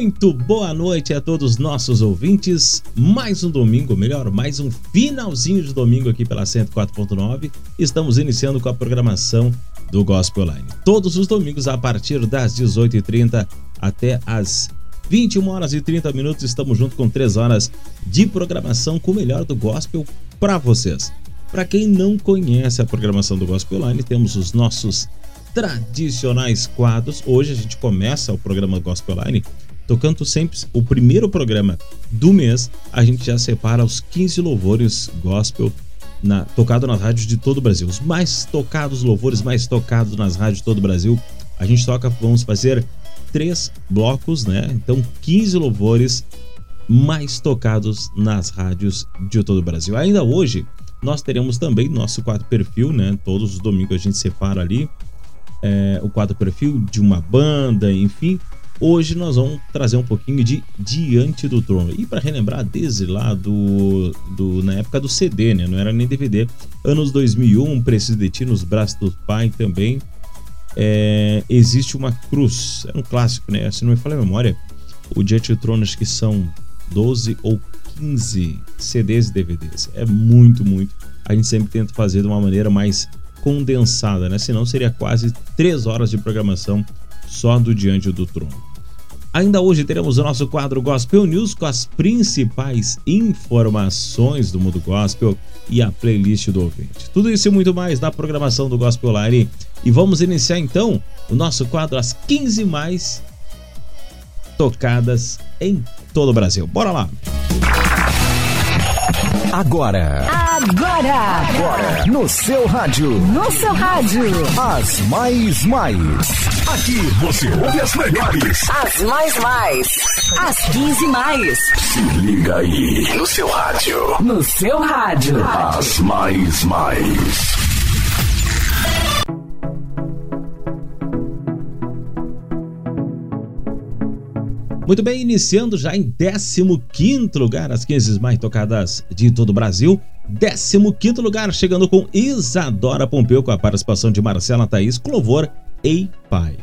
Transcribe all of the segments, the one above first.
Muito boa noite a todos os nossos ouvintes. Mais um domingo, melhor, mais um finalzinho de domingo aqui pela 104.9. Estamos iniciando com a programação do Gospel Online. Todos os domingos a partir das 18h30 até as 21 horas e 30 minutos estamos junto com 3 horas de programação com o melhor do gospel para vocês. Para quem não conhece a programação do Gospel Online, temos os nossos tradicionais quadros. Hoje a gente começa o programa Gospel Line tocando sempre o primeiro programa do mês. A gente já separa os 15 louvores gospel na, tocado nas rádios de todo o Brasil. Os mais tocados louvores mais tocados nas rádios de todo o Brasil. A gente toca, vamos fazer três blocos, né? Então 15 louvores mais tocados nas rádios de todo o Brasil. Ainda hoje nós teremos também nosso quadro perfil, né? Todos os domingos a gente separa ali é, o quadro perfil de uma banda, enfim. Hoje nós vamos trazer um pouquinho de Diante do Trono. E para relembrar desde lá do, do na época do CD, né? Não era nem DVD. Anos 2001, Preciso de Ti nos braços do Pai também. É, existe uma cruz. É um clássico, né? Se não me falha a memória, o Diante do Trono acho que são 12 ou 15 CDs e DVDs. É muito, muito. A gente sempre tenta fazer de uma maneira mais condensada, né? Senão seria quase três horas de programação só do Diante do Trono. Ainda hoje teremos o nosso quadro Gospel News com as principais informações do mundo gospel e a playlist do ouvinte. Tudo isso e muito mais na programação do Gospel Line. E vamos iniciar então o nosso quadro As 15 Mais Tocadas em todo o Brasil. Bora lá! Agora, Agora, agora, no seu rádio, no seu rádio, as mais mais. Aqui você ouve as melhores. as mais mais, as 15 mais, Se liga aí no seu rádio. no seu rádio. As mais mais. Muito bem, iniciando já em 15 lugar as 15 mais tocadas de todo o Brasil. 15 lugar, chegando com Isadora Pompeu, com a participação de Marcela Thaís, com louvor Ei Pai.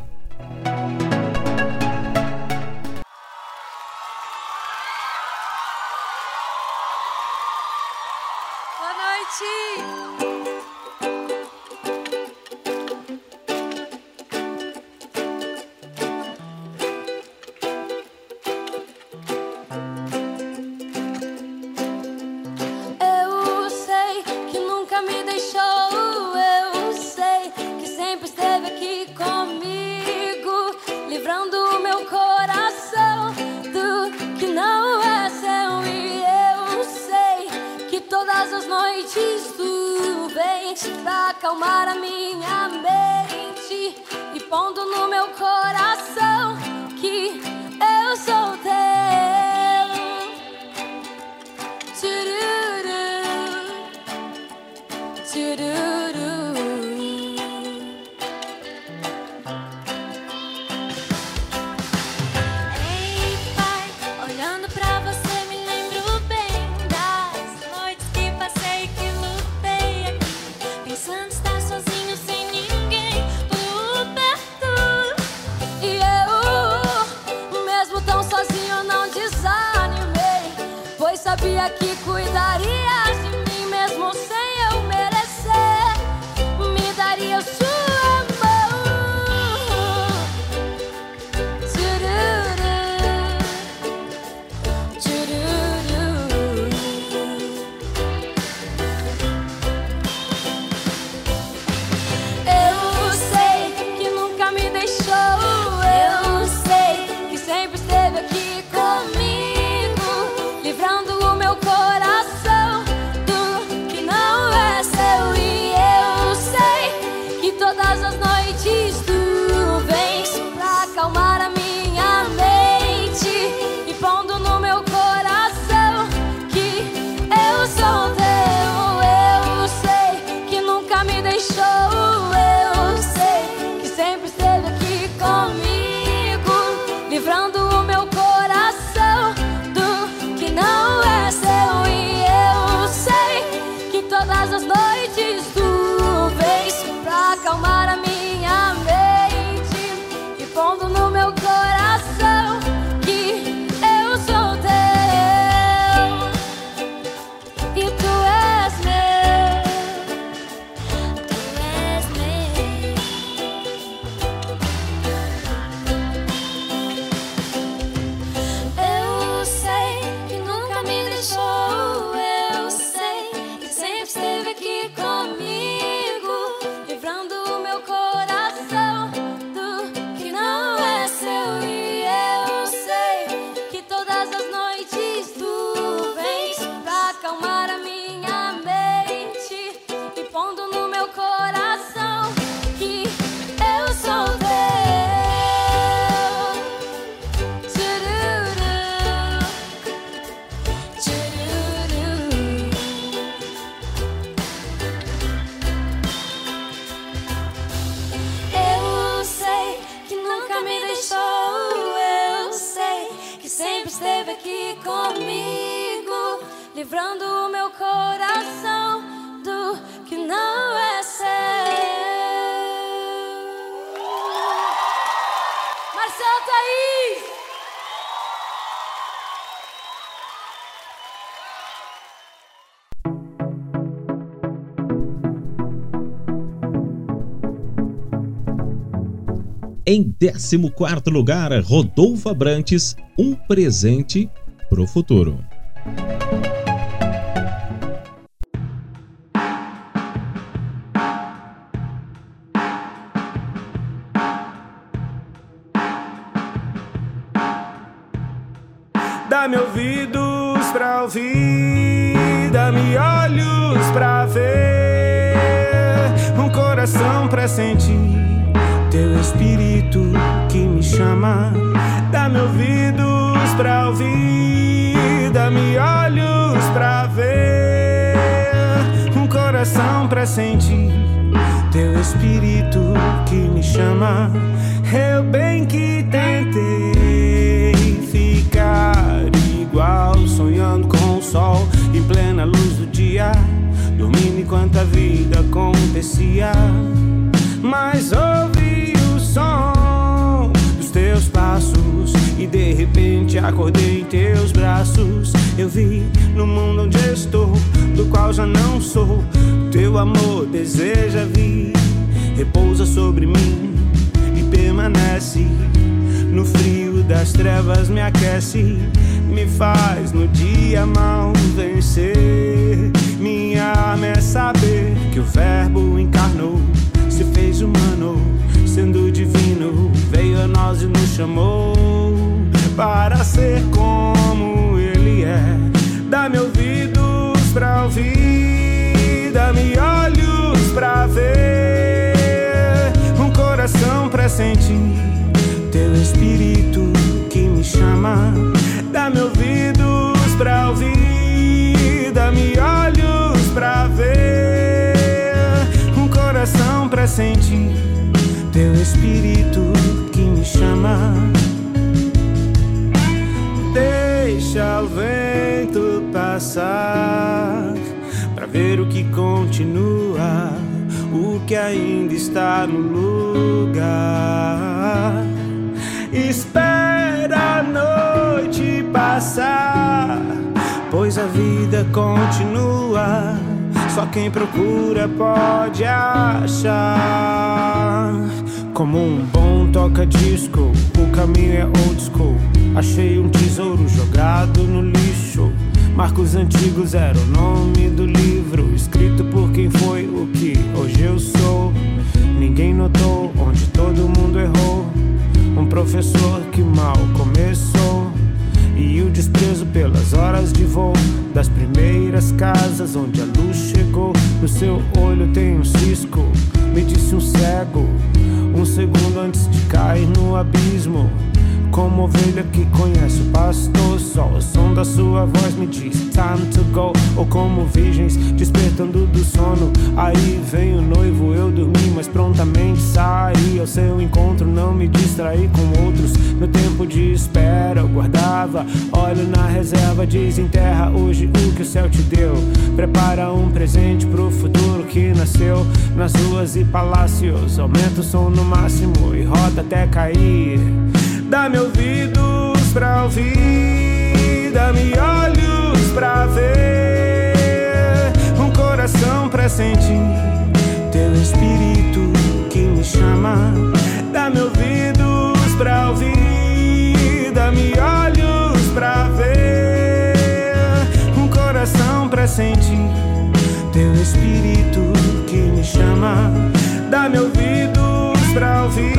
14 lugar, Rodolfo Abrantes, um presente pro futuro. Chama. Dá-me ouvidos pra ouvir, dá-me olhos pra ver, um coração pra sentir teu espírito que me chama. Eu bem que tentei ficar igual, sonhando com o sol em plena luz do dia, dormindo enquanto a vida acontecia. Acordei em teus braços. Eu vi no mundo onde estou, do qual já não sou. Teu amor deseja vir, repousa sobre mim e permanece. No frio das trevas me aquece, me faz no dia mal vencer. Minha arma é saber que o Verbo encarnou, se fez humano, sendo divino, veio a nós e nos chamou para ser como Ele é. Dá-me ouvidos pra ouvir, dá-me olhos pra ver, um coração pra sentir teu espírito que me chama. Dá-me ouvidos pra ouvir, dá-me olhos pra ver, um coração pra sentir teu espírito que me chama. Deixa o vento passar pra ver o que continua, o que ainda está no lugar. Espera a noite passar, pois a vida continua. Só quem procura pode achar. Como um bom toca-disco, o caminho é old school. Achei um tesouro jogado no lixo. Marcos antigos era o nome do livro, escrito por quem foi o que hoje eu sou. Ninguém notou onde todo mundo errou. Um professor que mal começou. E o desprezo pelas horas de voo das primeiras casas onde a luz chegou. No seu olho tem um cisco, me disse um cego. Um segundo antes de cair no abismo. Como ovelha que conhece o pastor, só o som da sua voz me diz time to go. Ou como virgens despertando do sono, aí vem o noivo, eu dormi, mas prontamente saí ao seu encontro. Não me distraí com outros, meu tempo de espera eu guardava. Olho na reserva, desenterra hoje o que o céu te deu. Prepara um presente pro futuro que nasceu nas ruas e palácios. Aumenta o som no máximo e roda até cair. Dá-me ouvidos pra ouvir, dá-me olhos pra ver, um coração pra sentir teu espírito que me chama. Dá-me ouvidos pra ouvir, dá-me olhos pra ver, um coração pra sentir teu espírito que me chama. Dá-me ouvidos pra ouvir,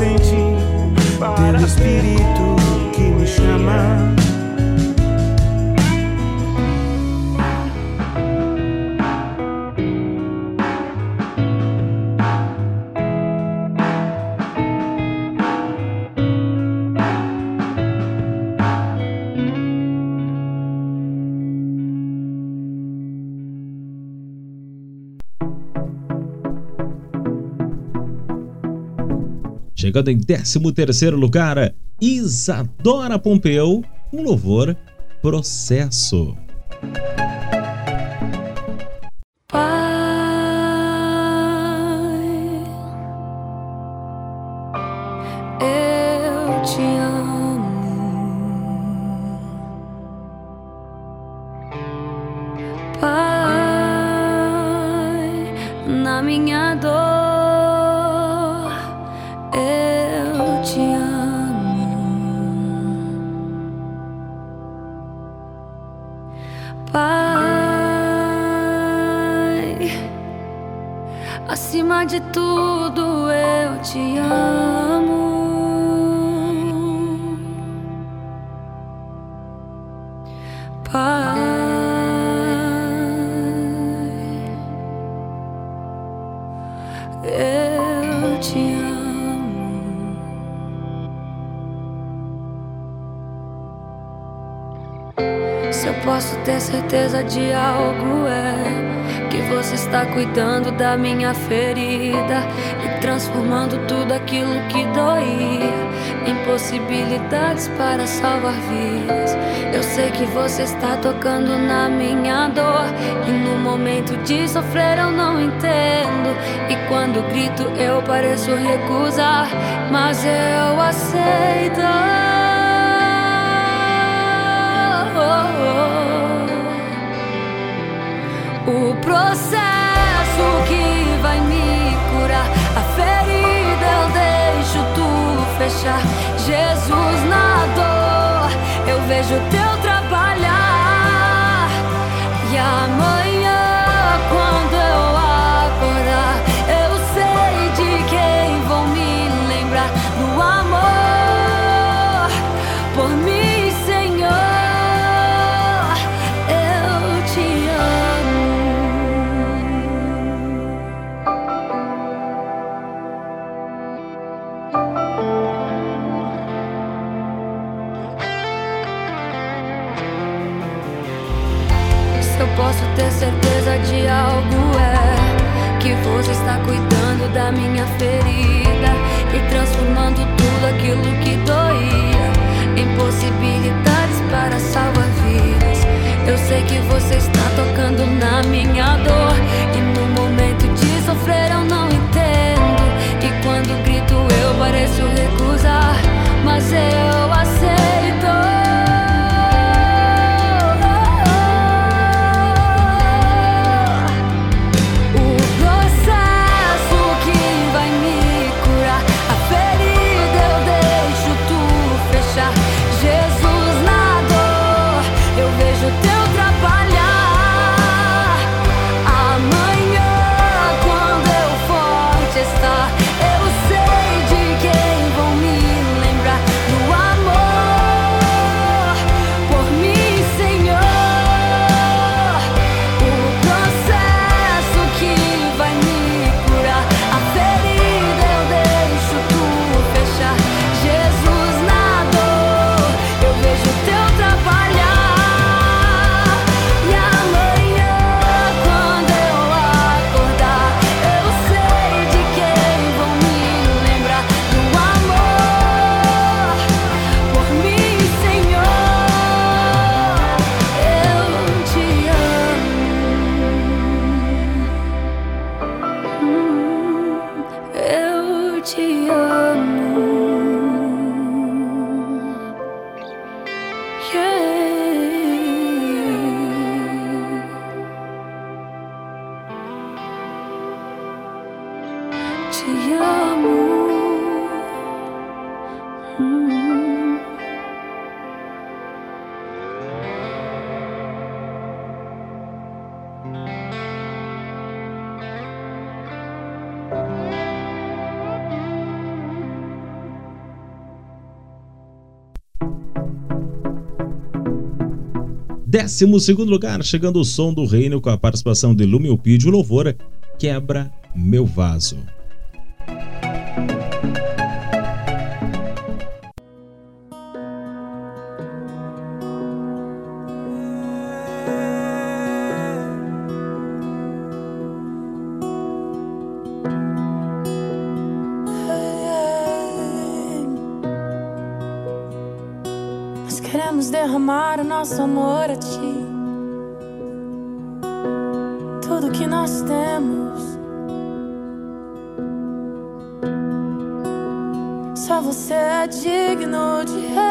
sentir teu espírito que me chama. Chegando em 13 terceiro lugar, Isadora Pompeu, um louvor Processo. Da minha ferida e transformando tudo aquilo que doía em possibilidades para salvar vidas. Eu sei que você está tocando na minha dor e no momento de sofrer eu não entendo e quando grito eu pareço recusar, mas eu aceito. O processo Jesus na dor, eu vejo teu Deus está cuidando da minha ferida e transformando tudo aquilo que doía em possibilidades para salvar vidas. Eu sei que você está tocando na minha dor e no momento de sofrer eu não entendo. E quando grito eu pareço recusar, mas eu Décimo segundo lugar, chegando o som do reino com a participação de Lumiopídio Louvora, Quebra Meu Vaso. nosso amor a ti. Tudo que nós temos. Só você é digno de rei.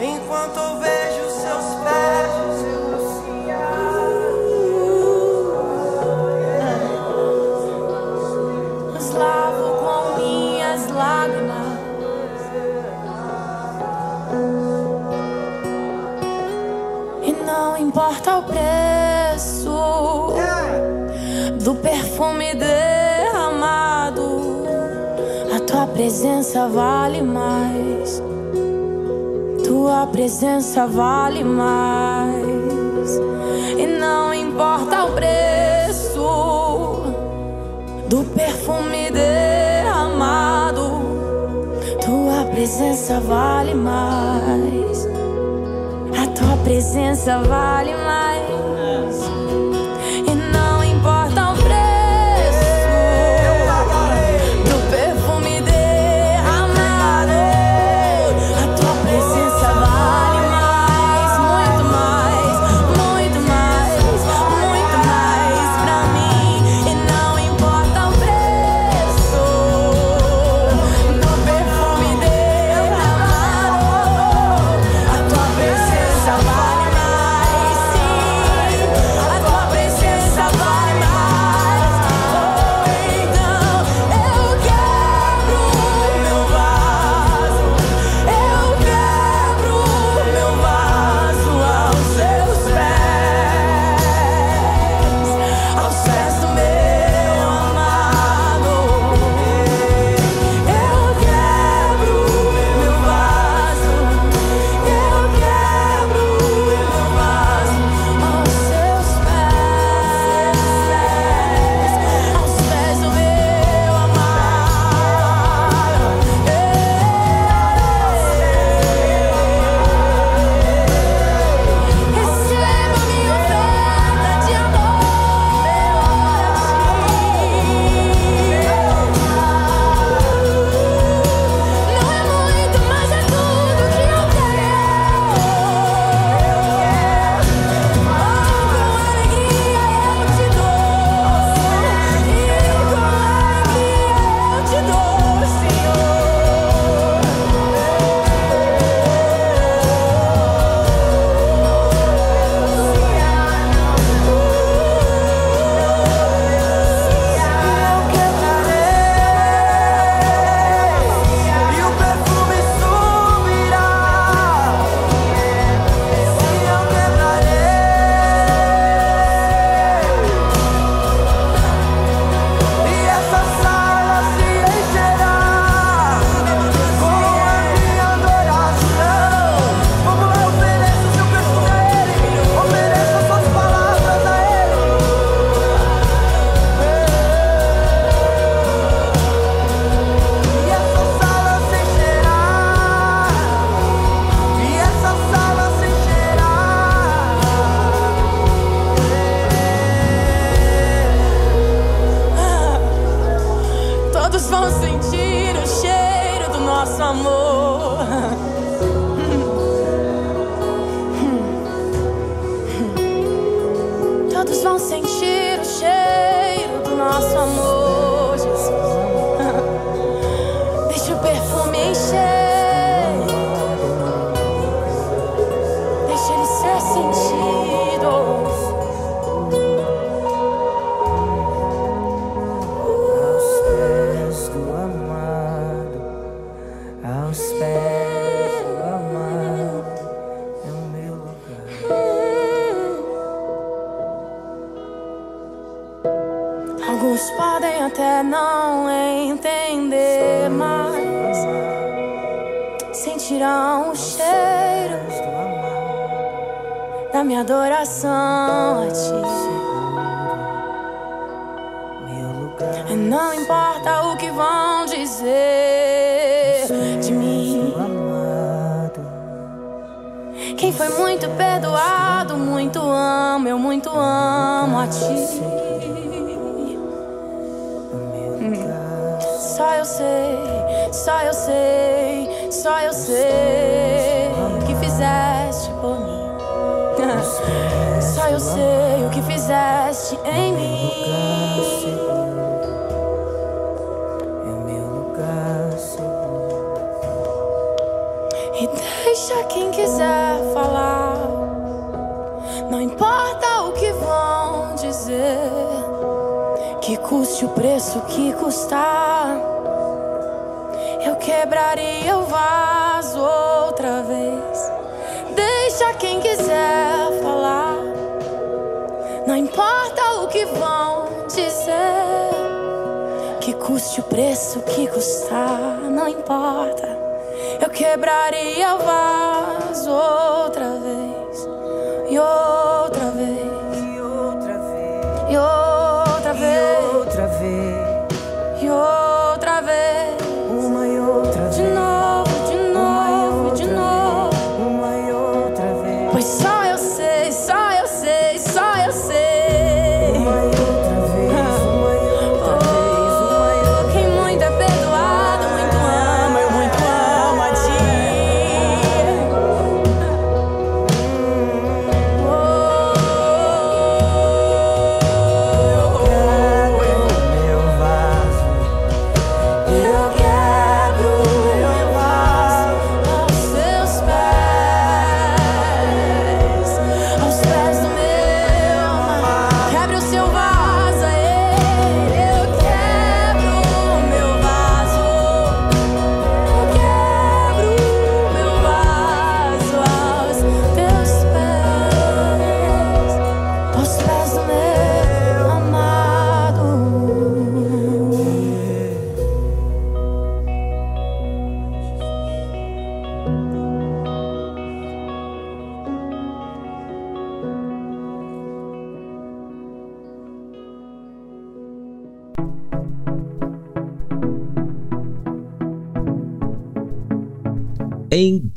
enquanto eu vejo seus pés. Os lavo com minhas lágrimas. E não importa o preço do perfume derramado, a tua presença vale mais. Tua presença vale mais. E não importa o preço do perfume derramado, tua presença vale mais. A tua presença vale mais.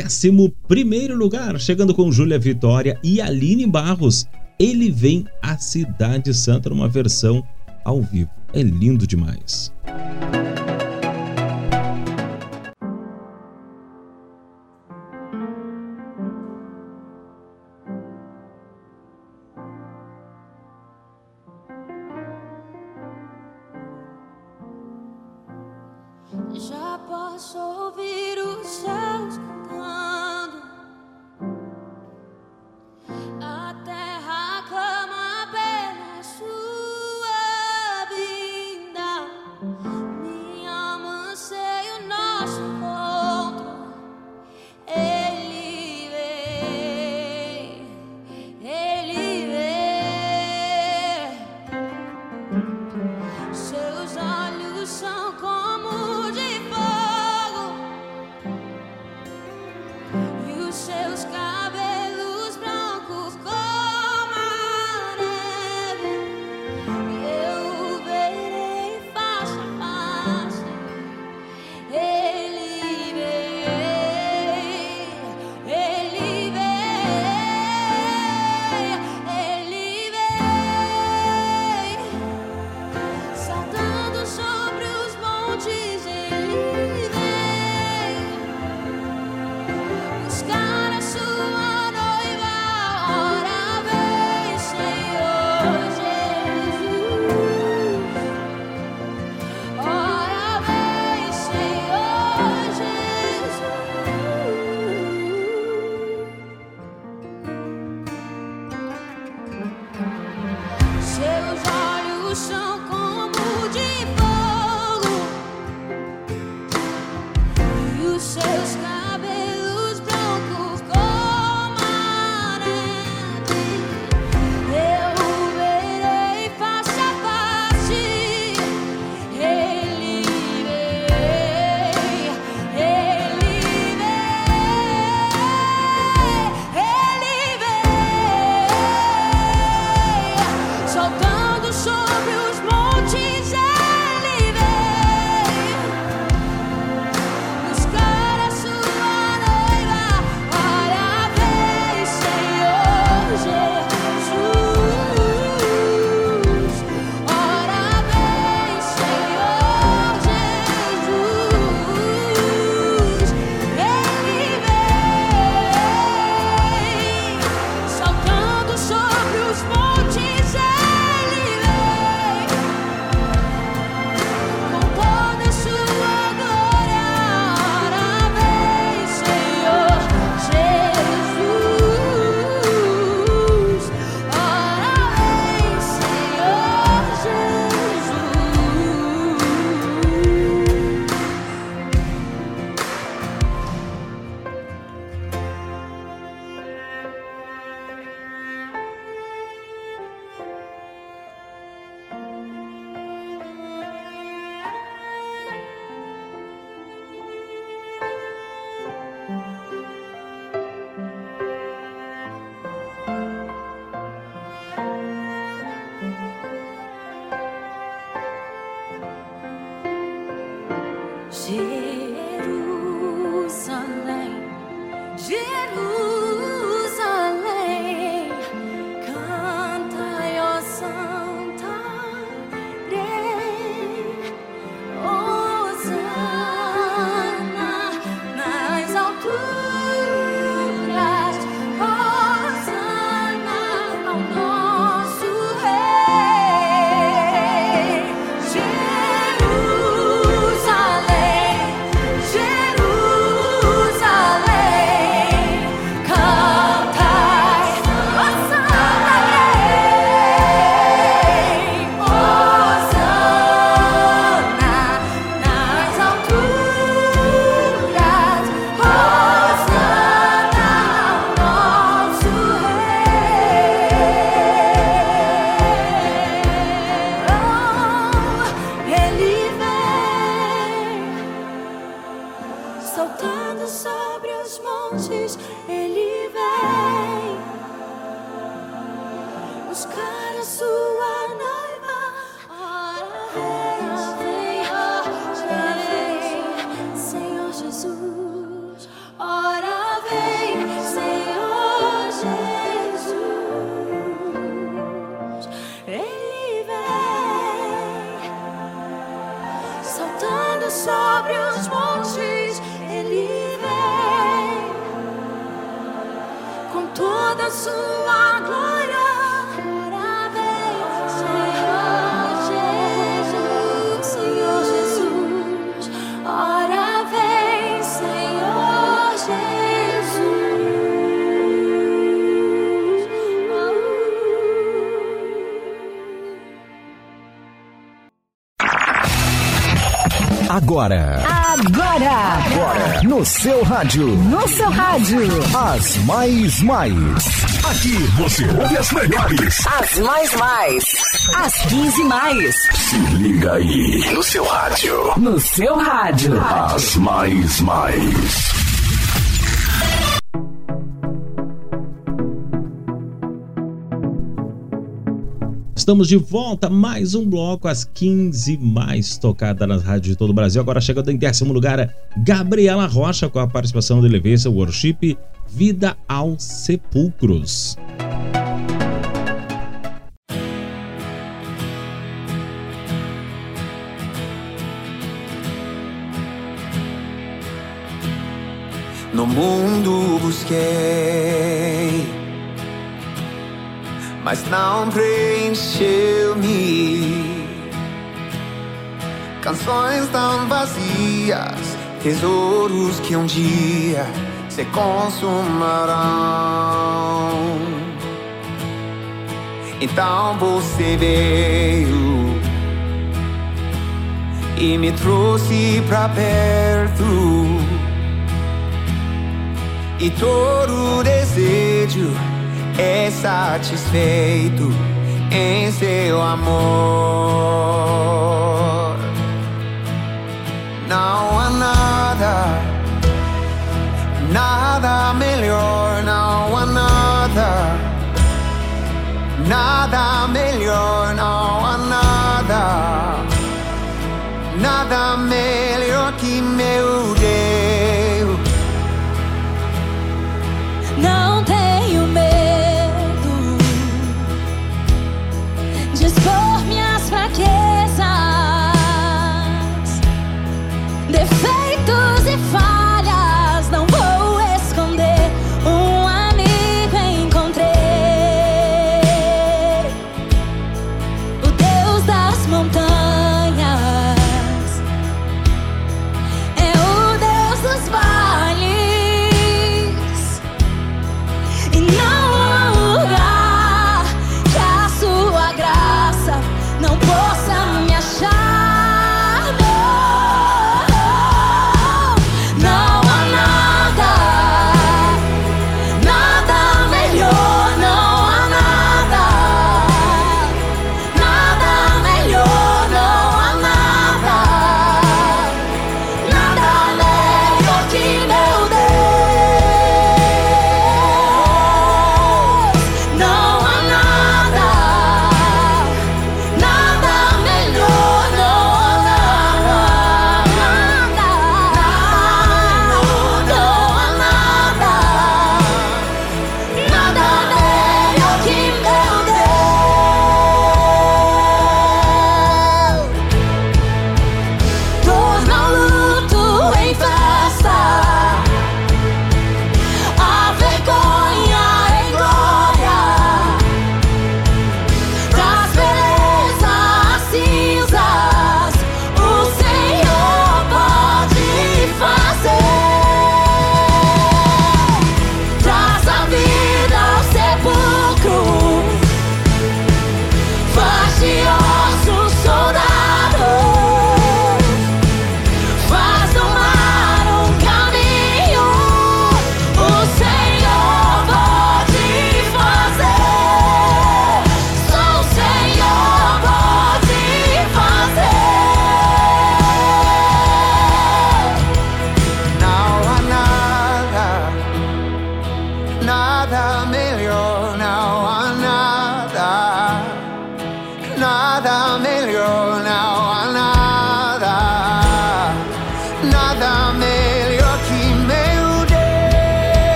11 lugar, chegando com Júlia Vitória e Aline Barros. Ele vem à Cidade Santa numa versão ao vivo. É lindo demais. Agora, Agora! agora, no seu rádio, No seu rádio! as mais mais. Aqui você ouve as melhores. As mais mais! As 15 mais! Se liga aí no seu rádio. No seu rádio! As mais mais. Estamos de volta, mais um bloco, às 15 mais tocada nas rádios de todo o Brasil. Agora chegando em décimo lugar, Gabriela Rocha com a participação do Elevência Worship Vida aos Sepulcros. No mundo busquei, mas não preencheu-me. Canções tão vazias, tesouros que um dia se consumarão. Então você veio e me trouxe pra perto. E todo desejo é satisfeito em seu amor. Não há nada, nada melhor, não há nada, nada melhor,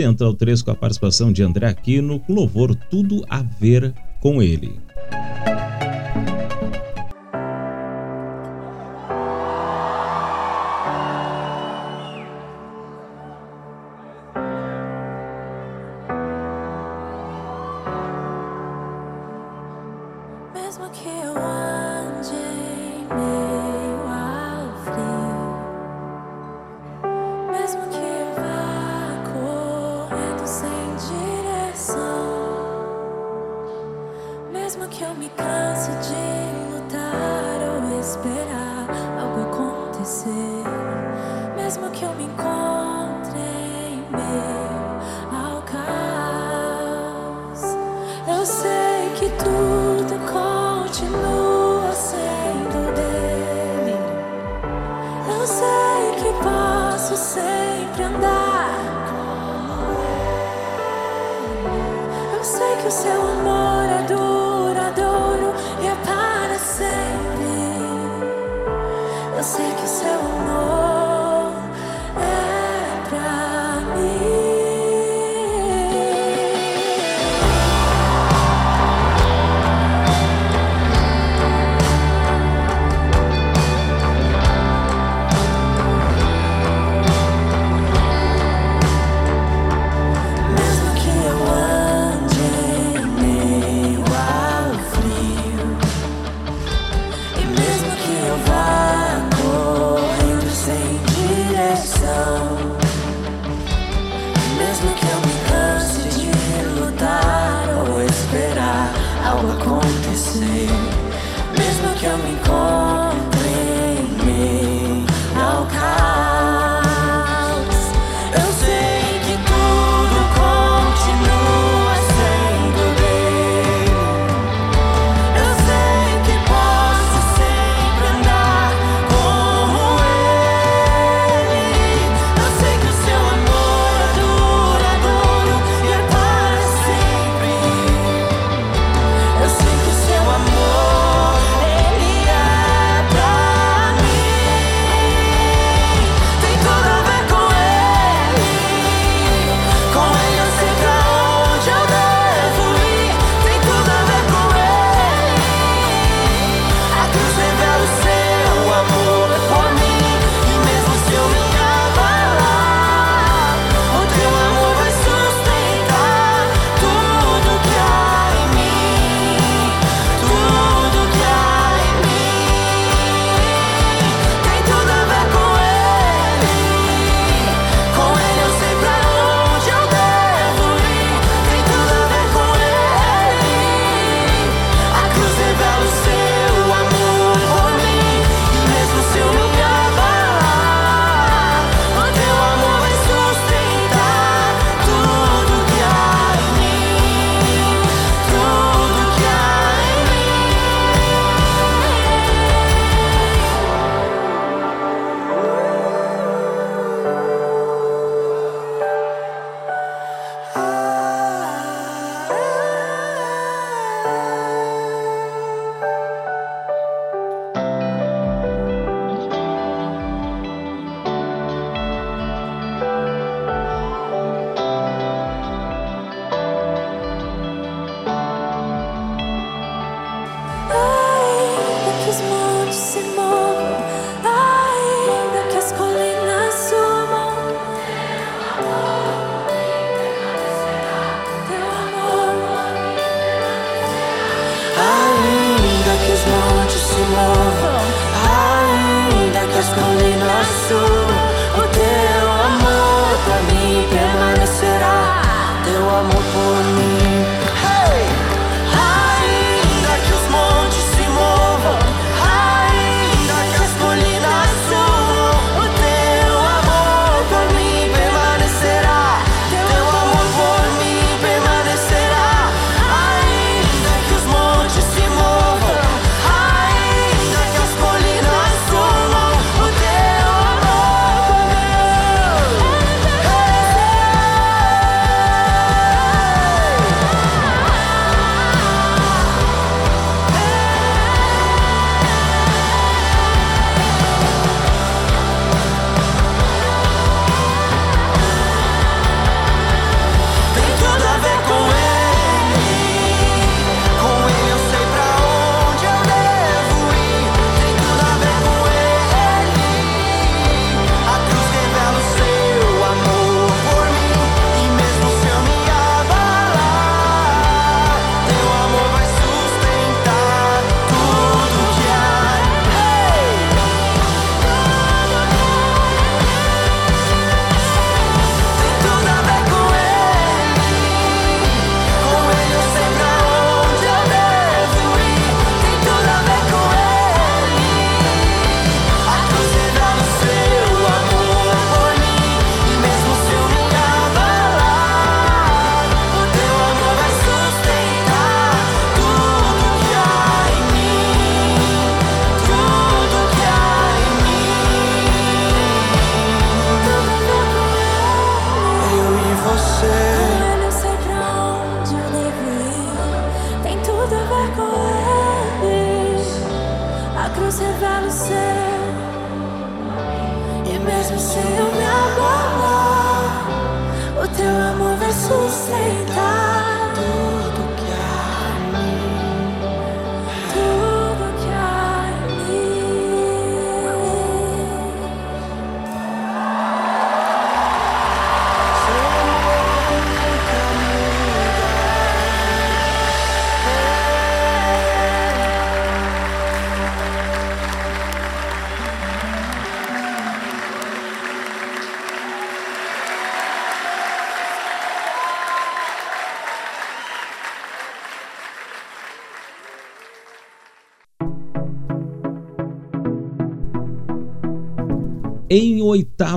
Central 3 com a participação de André Aquino, com louvor Tudo a Ver com Ele.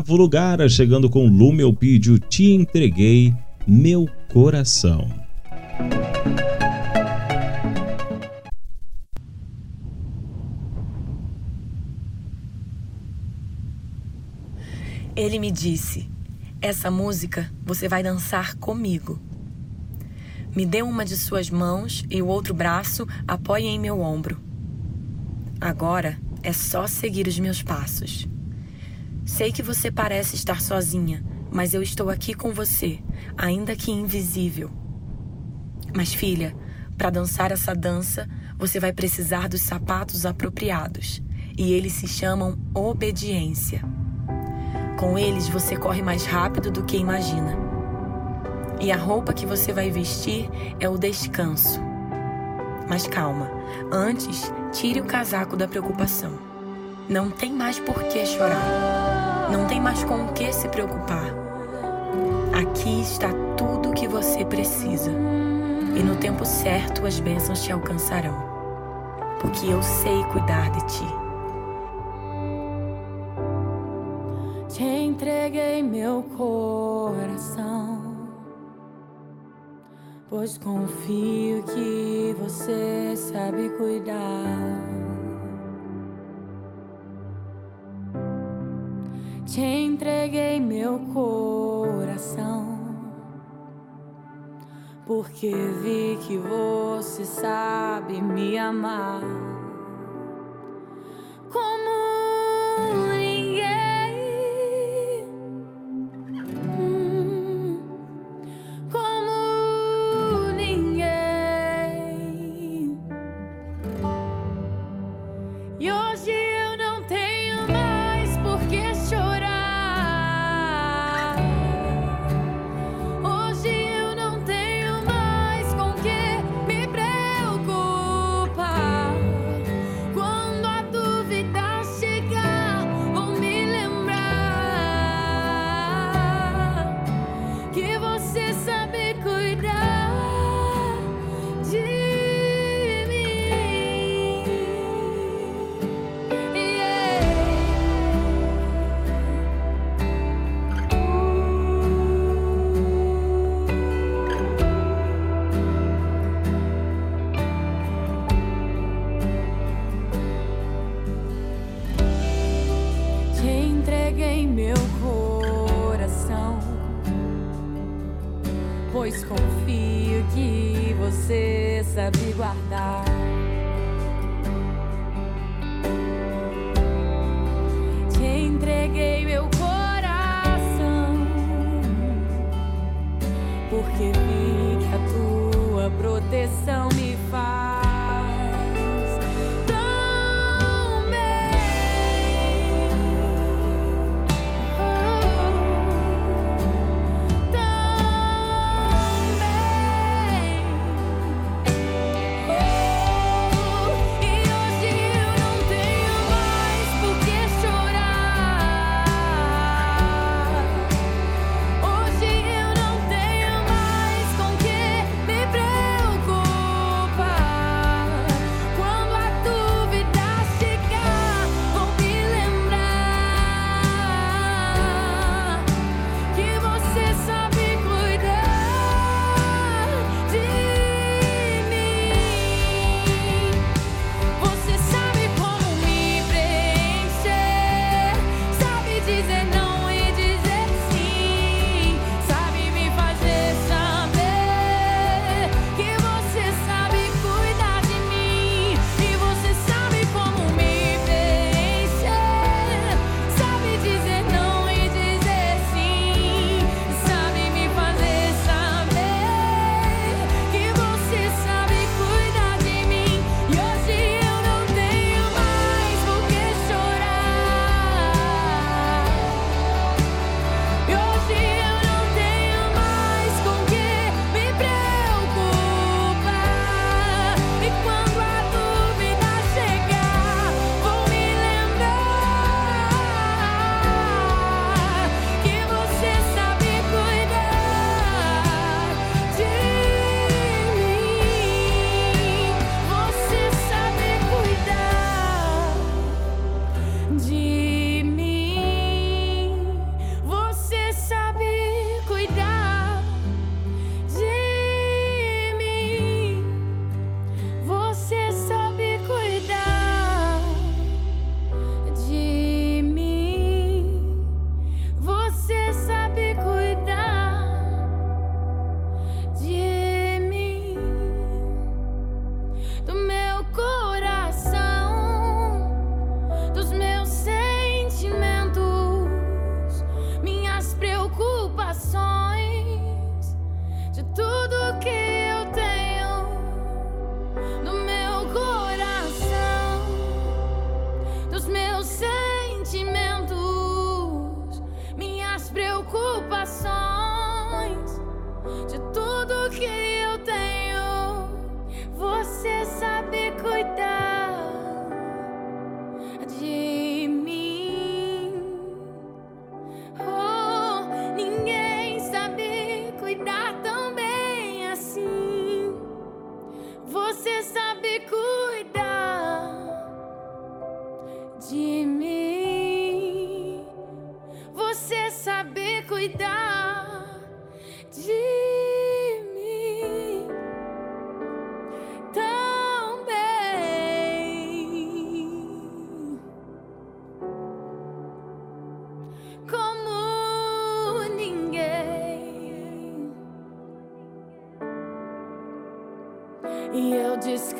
Oitavo lugar, chegando com Lumelpídio, Te Entreguei Meu Coração. Ele me disse: Essa música você vai dançar comigo. Me dê uma de suas mãos e o outro braço apoie em meu ombro. Agora é só seguir os meus passos. Sei que você parece estar sozinha, mas eu estou aqui com você, ainda que invisível. Mas, filha, para dançar essa dança, você vai precisar dos sapatos apropriados, e eles se chamam obediência. Com eles você corre mais rápido do que imagina. E a roupa que você vai vestir é o descanso. Mas calma, antes tire o casaco da preocupação. Não tem mais por que chorar. Não tem mais com o que se preocupar. Aqui está tudo o que você precisa. E no tempo certo as bênçãos te alcançarão. Porque eu sei cuidar de ti. Te entreguei meu coração, pois confio que você sabe cuidar. Meu coração, porque vi que você sabe me amar.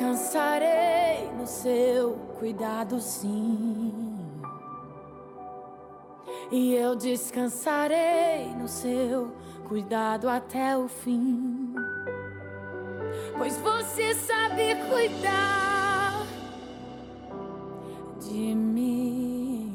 descansarei no seu cuidado, sim. E eu descansarei no seu cuidado até o fim. Pois você sabe cuidar de mim.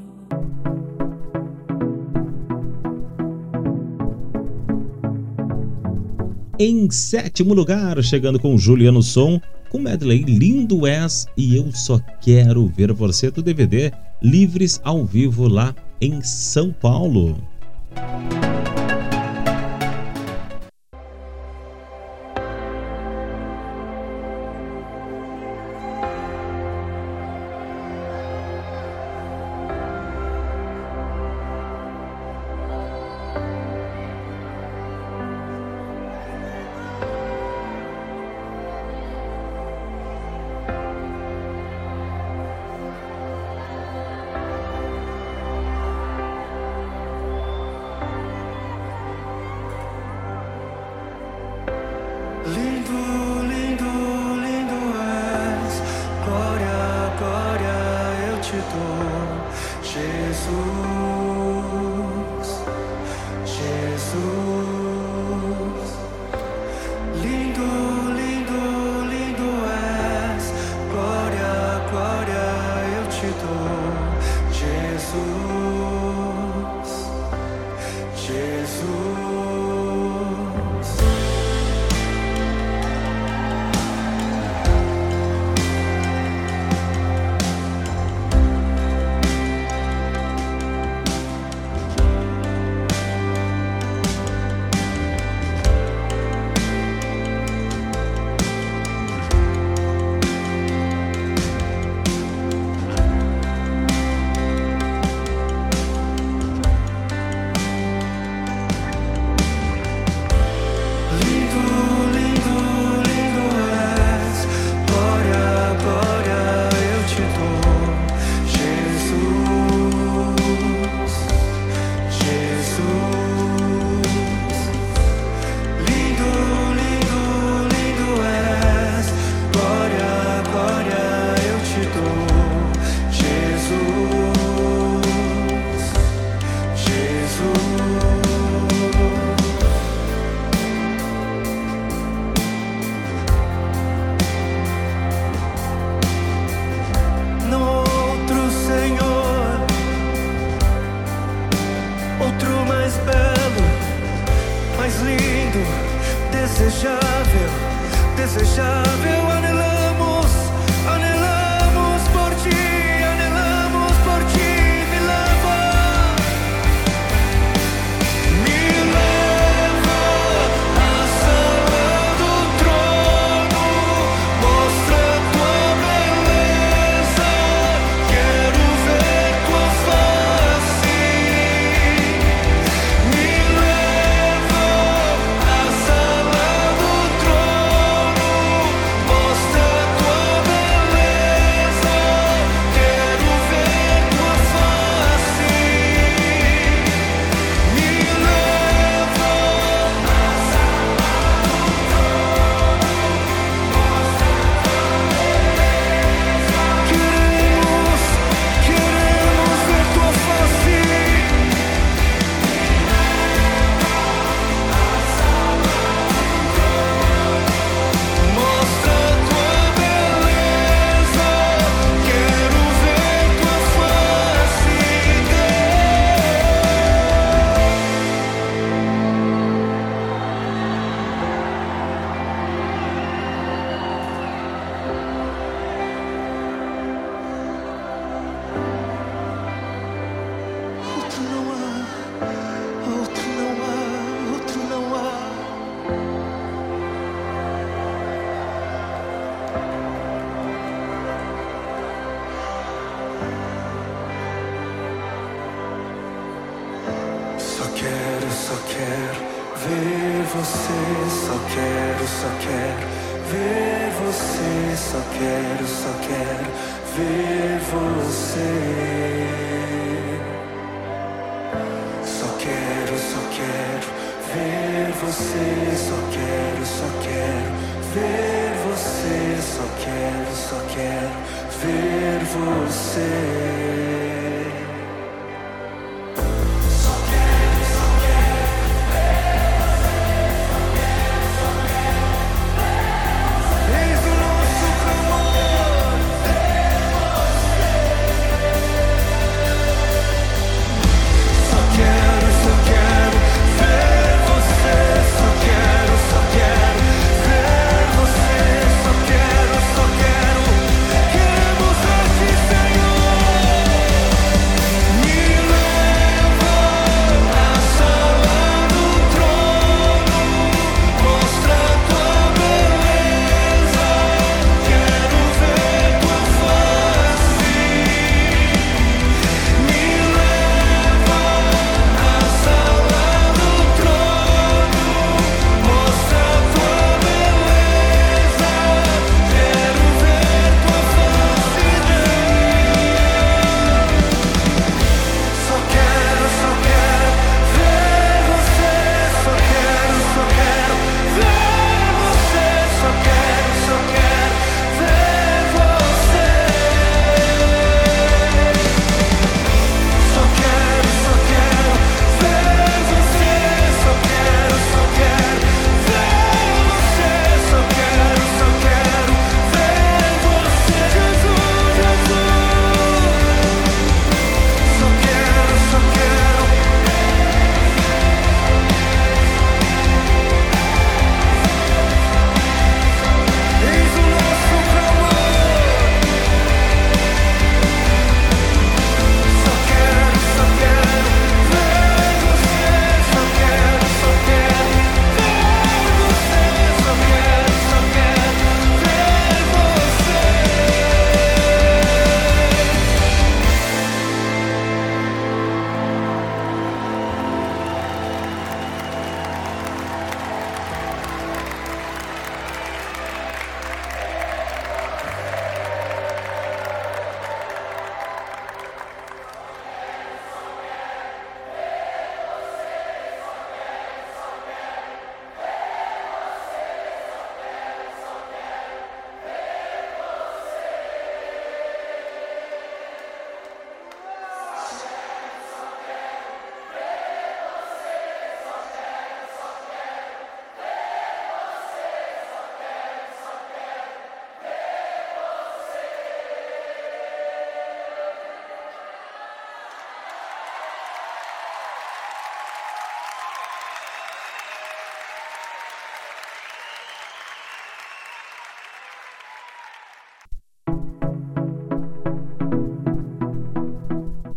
Em sétimo lugar, chegando com Juliano Som, com medley Lindo És e Eu Só Quero Ver Você do DVD Livres ao Vivo lá em São Paulo.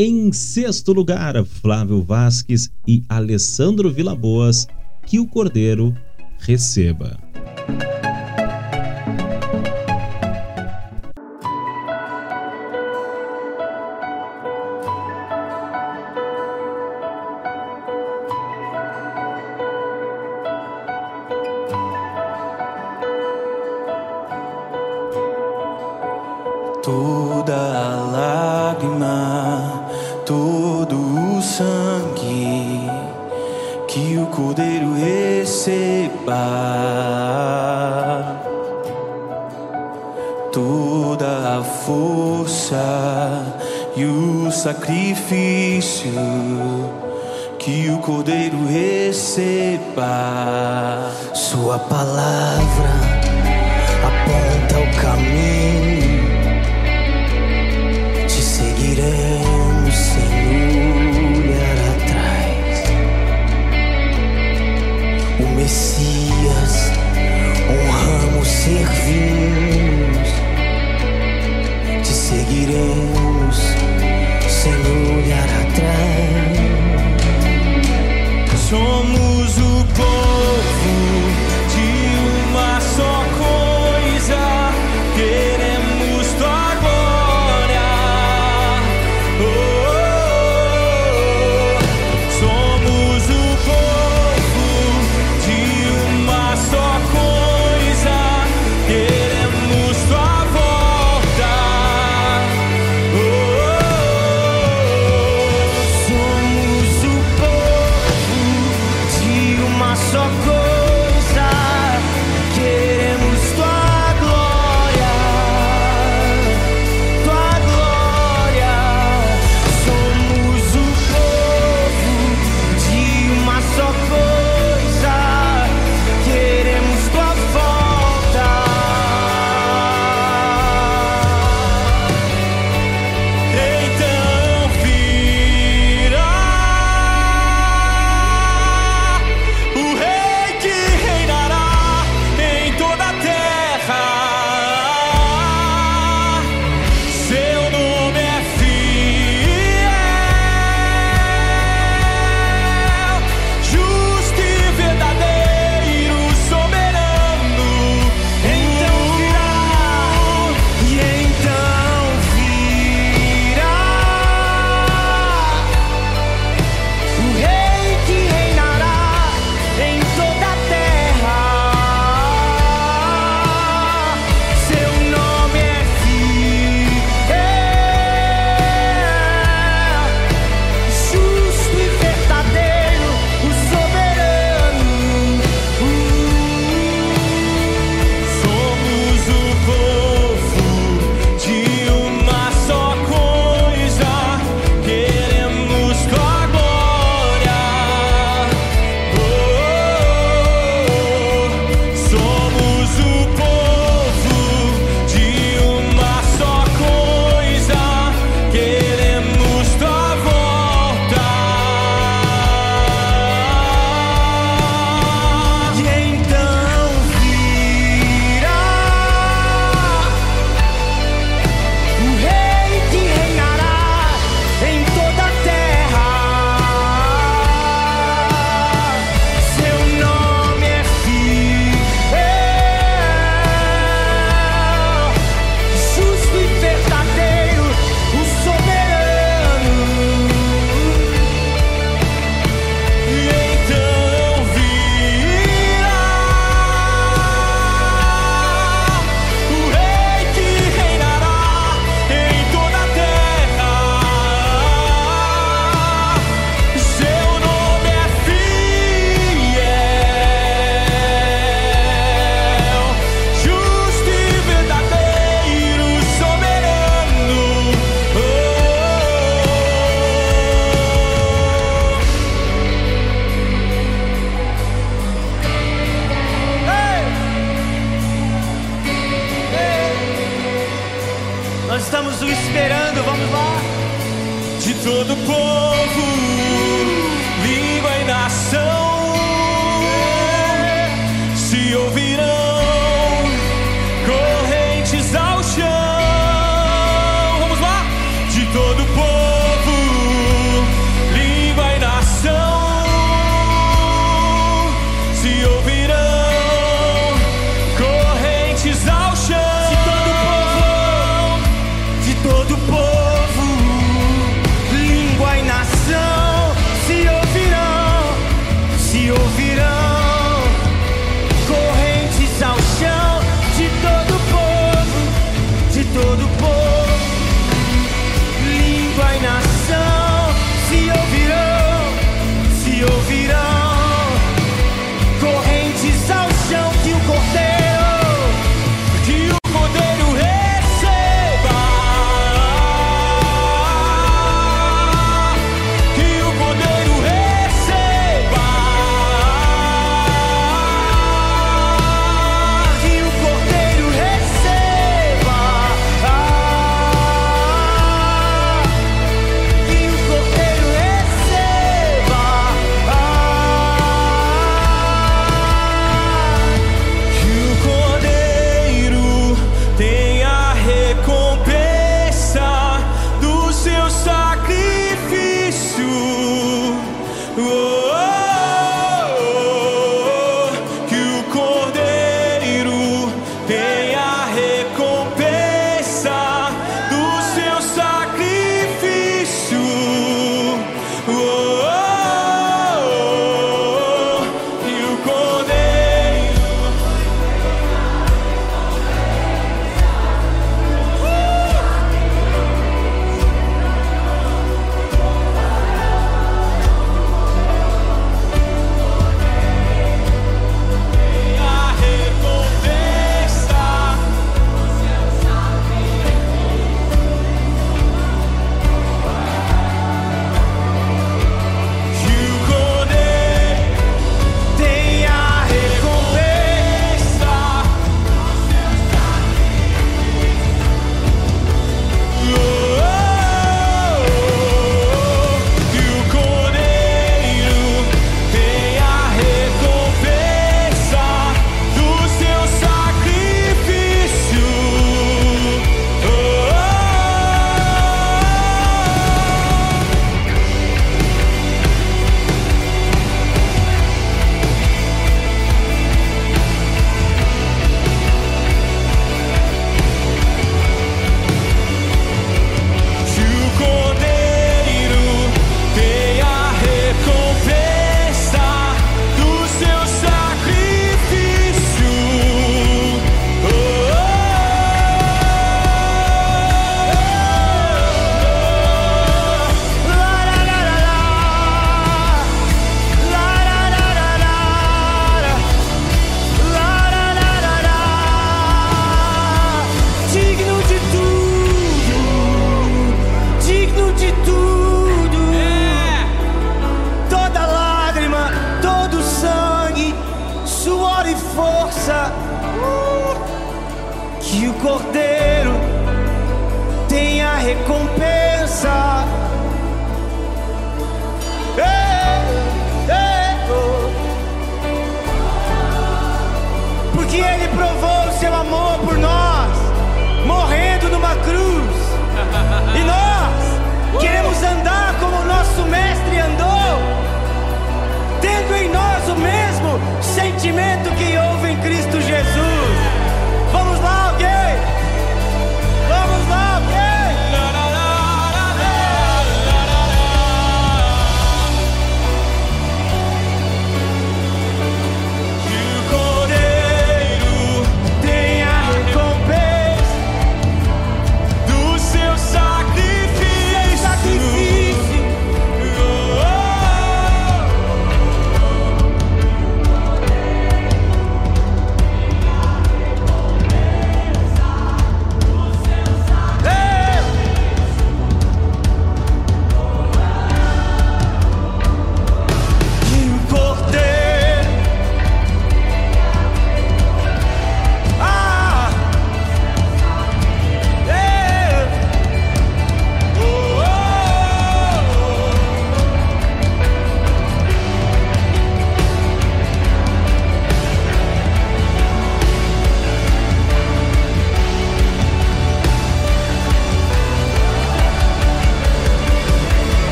Em sexto lugar, Flávio Vasques e Alessandro Vilaboas, que o Cordeiro receba.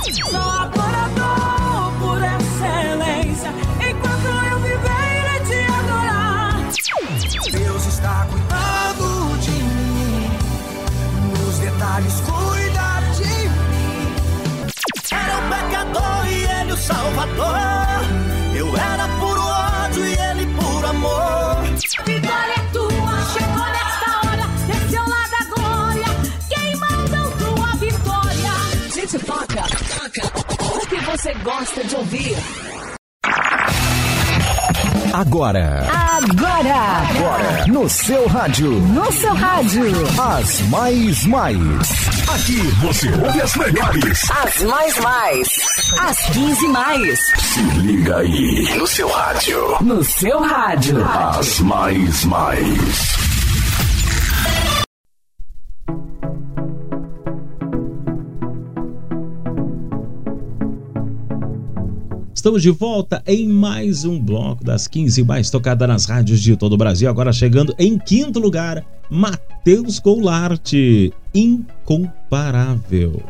Sou adorador por excelência. Enquanto eu viver, te adorar. Deus está cuidando de mim. Nos detalhes, cuida de mim. Era o pecador e ele o salvador. Você gosta de ouvir? Agora, Agora! agora, no seu rádio, No seu rádio, as mais mais. Aqui você ouve as melhores. as mais mais. As 15 mais. Se liga aí no seu rádio. No seu rádio. As mais mais. Estamos de volta em mais um bloco das 15 mais tocada nas rádios de todo o Brasil. Agora chegando em quinto lugar, Matheus Goulart, Incomparável.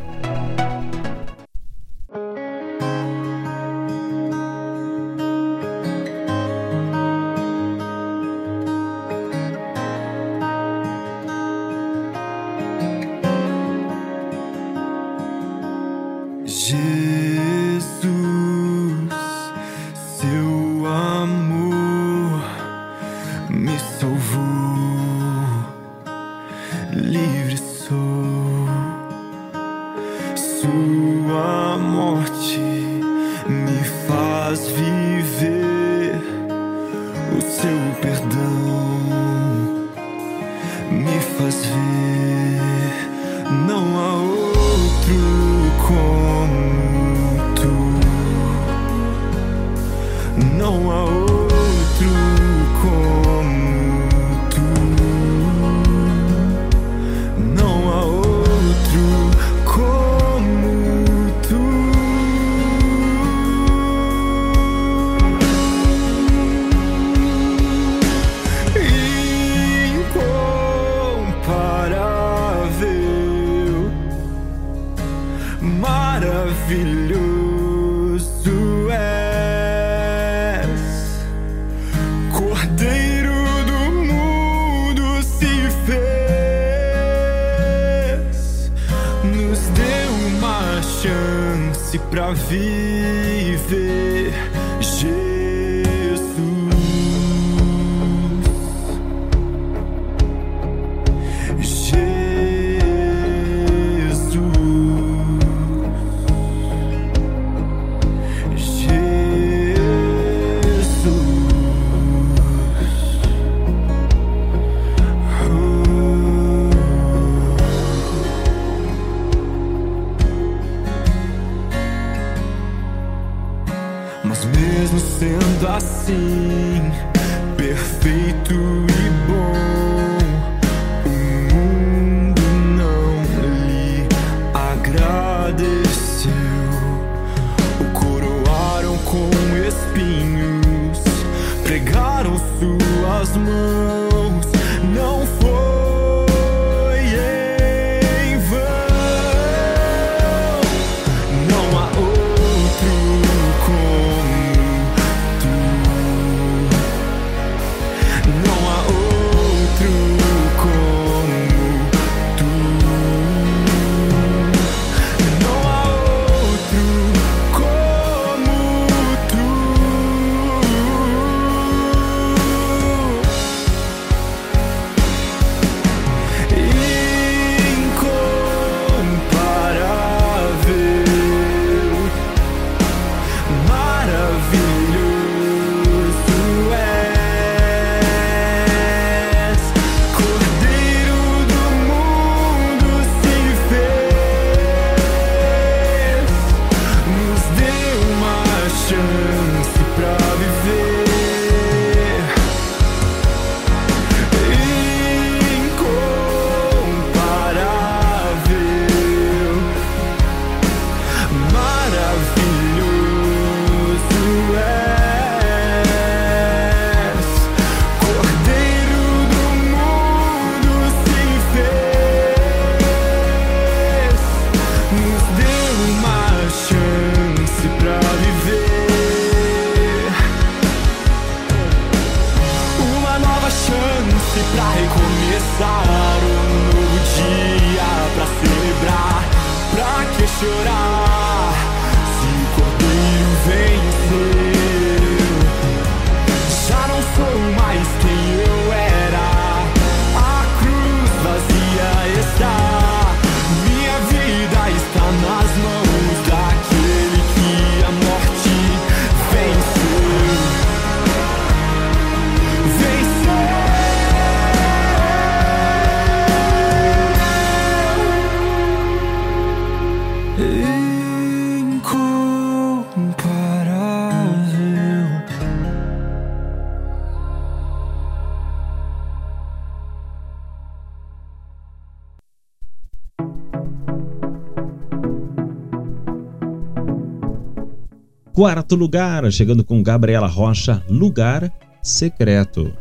Quarto lugar, chegando com Gabriela Rocha, Lugar Secreto.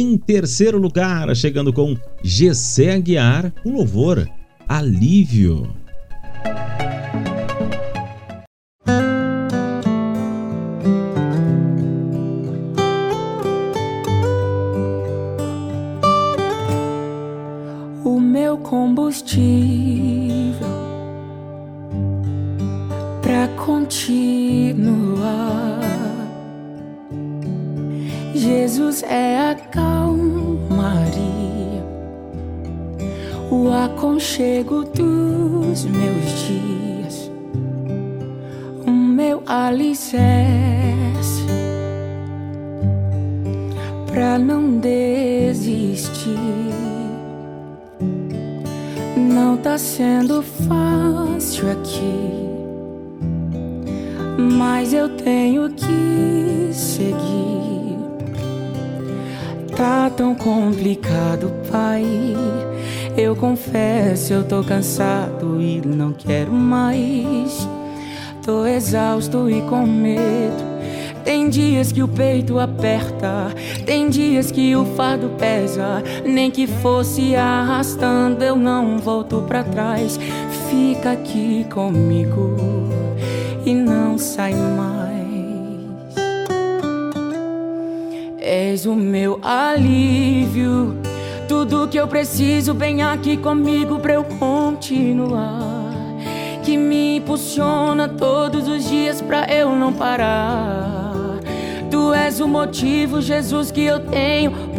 Em terceiro lugar, chegando com Gessé Aguiar, o louvor Alívio. Fardo pesa. Nem que fosse arrastando, eu não volto pra trás. Fica aqui comigo e não sai mais. És o meu alívio, tudo que eu preciso, vem aqui comigo pra eu continuar que me impulsiona todos os dias pra eu não parar. Tu és o motivo, Jesus, que eu tenho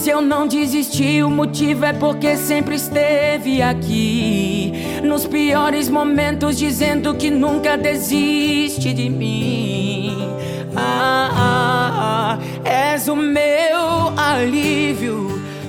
Se eu não desisti, o motivo é porque sempre esteve aqui. Nos piores momentos, dizendo que nunca desiste de mim. Ah, ah, ah, és o meu alívio.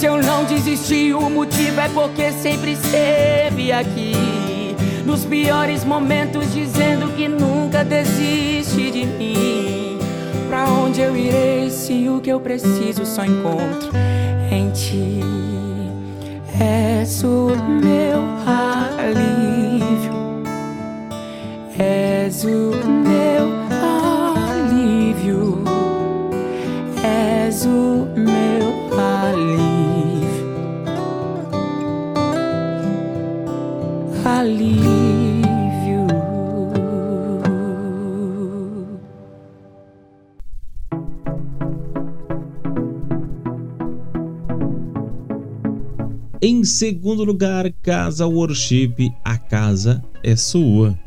Se eu não desisti, o motivo é porque sempre esteve aqui. Nos piores momentos, dizendo que nunca desiste de mim. Pra onde eu irei se o que eu preciso só encontro em ti? És o meu alívio, és o meu alívio, alívio. Em segundo lugar, Casa Worship, a casa é sua.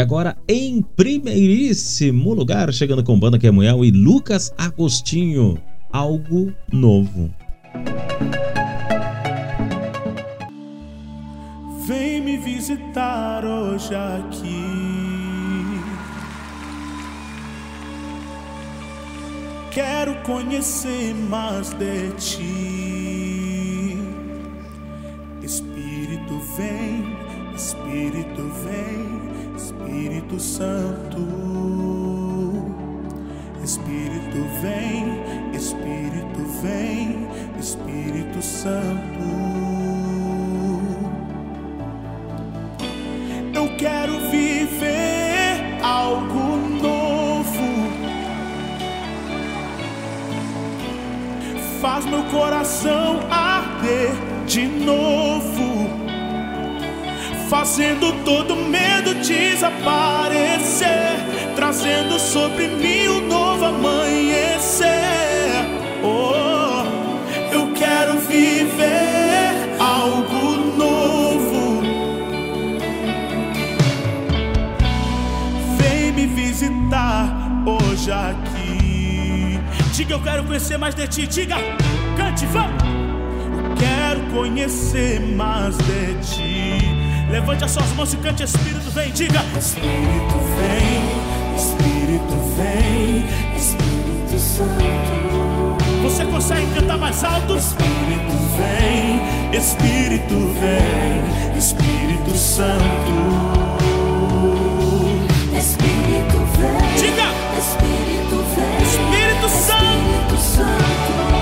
E agora, em primeiríssimo lugar, chegando com Banda Quemuel e Lucas Agostinho, Algo Novo. Vem me visitar hoje aqui. Quero conhecer mais de ti. Santo. Espírito vem, Espírito vem, Espírito Santo. Eu quero viver algo novo. Faz meu coração arder de novo fazendo todo medo desaparecer, trazendo sobre mim um novo amanhecer. Oh, eu quero viver algo novo. Vem me visitar hoje aqui. Diga, eu quero conhecer mais de ti. Diga, cante, vamos. Eu quero conhecer mais de ti Levante as suas mãos e cante, Espírito vem, diga: Espírito vem, Espírito vem, Espírito Santo. Você consegue cantar mais alto? Espírito vem, Espírito vem, Espírito Santo. Espírito vem, diga: Espírito vem, Espírito Santo. Espírito Santo.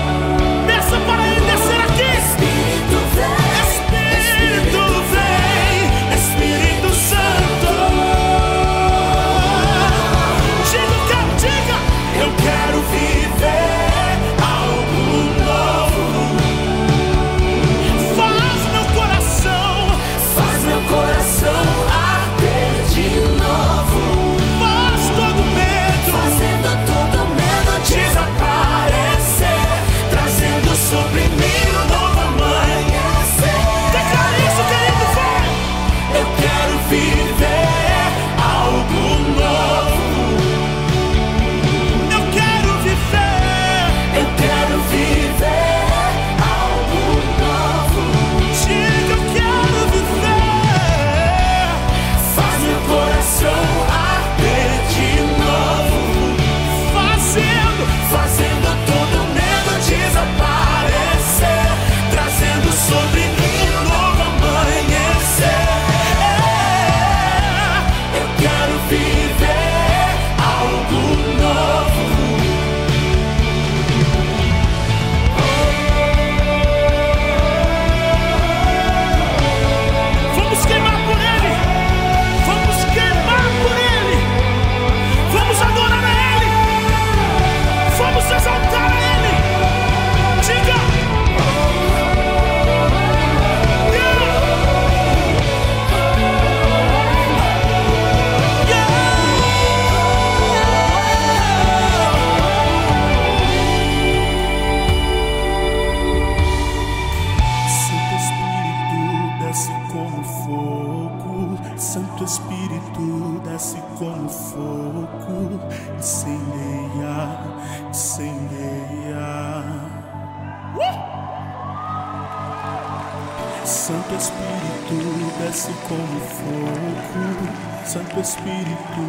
Santo Espírito.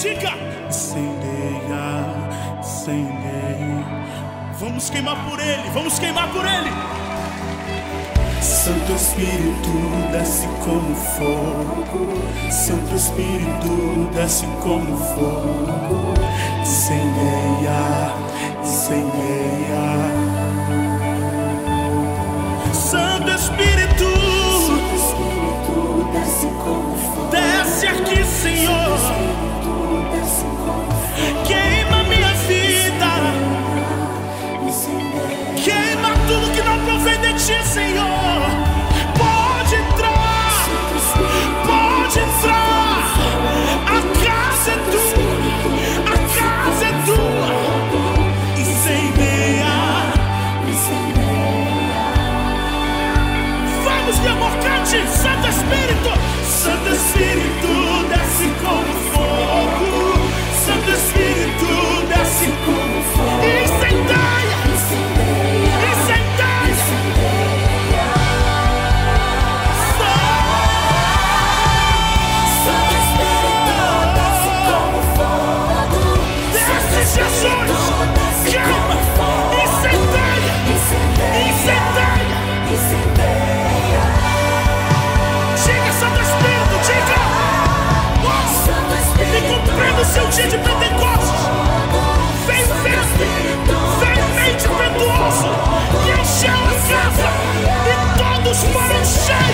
Diga! Incendeia, incendeia. Vamos queimar por Ele, vamos queimar por Ele. Santo Espírito, desce como fogo. Santo Espírito, desce como fogo. Incendeia, incendeia. Desce aqui, Senhor. Queima minha vida. Queima tudo que não provém de ti, Senhor. dia de Pentecostes. Vem festa, vem mente E encheu a casa. E todos foram cheios.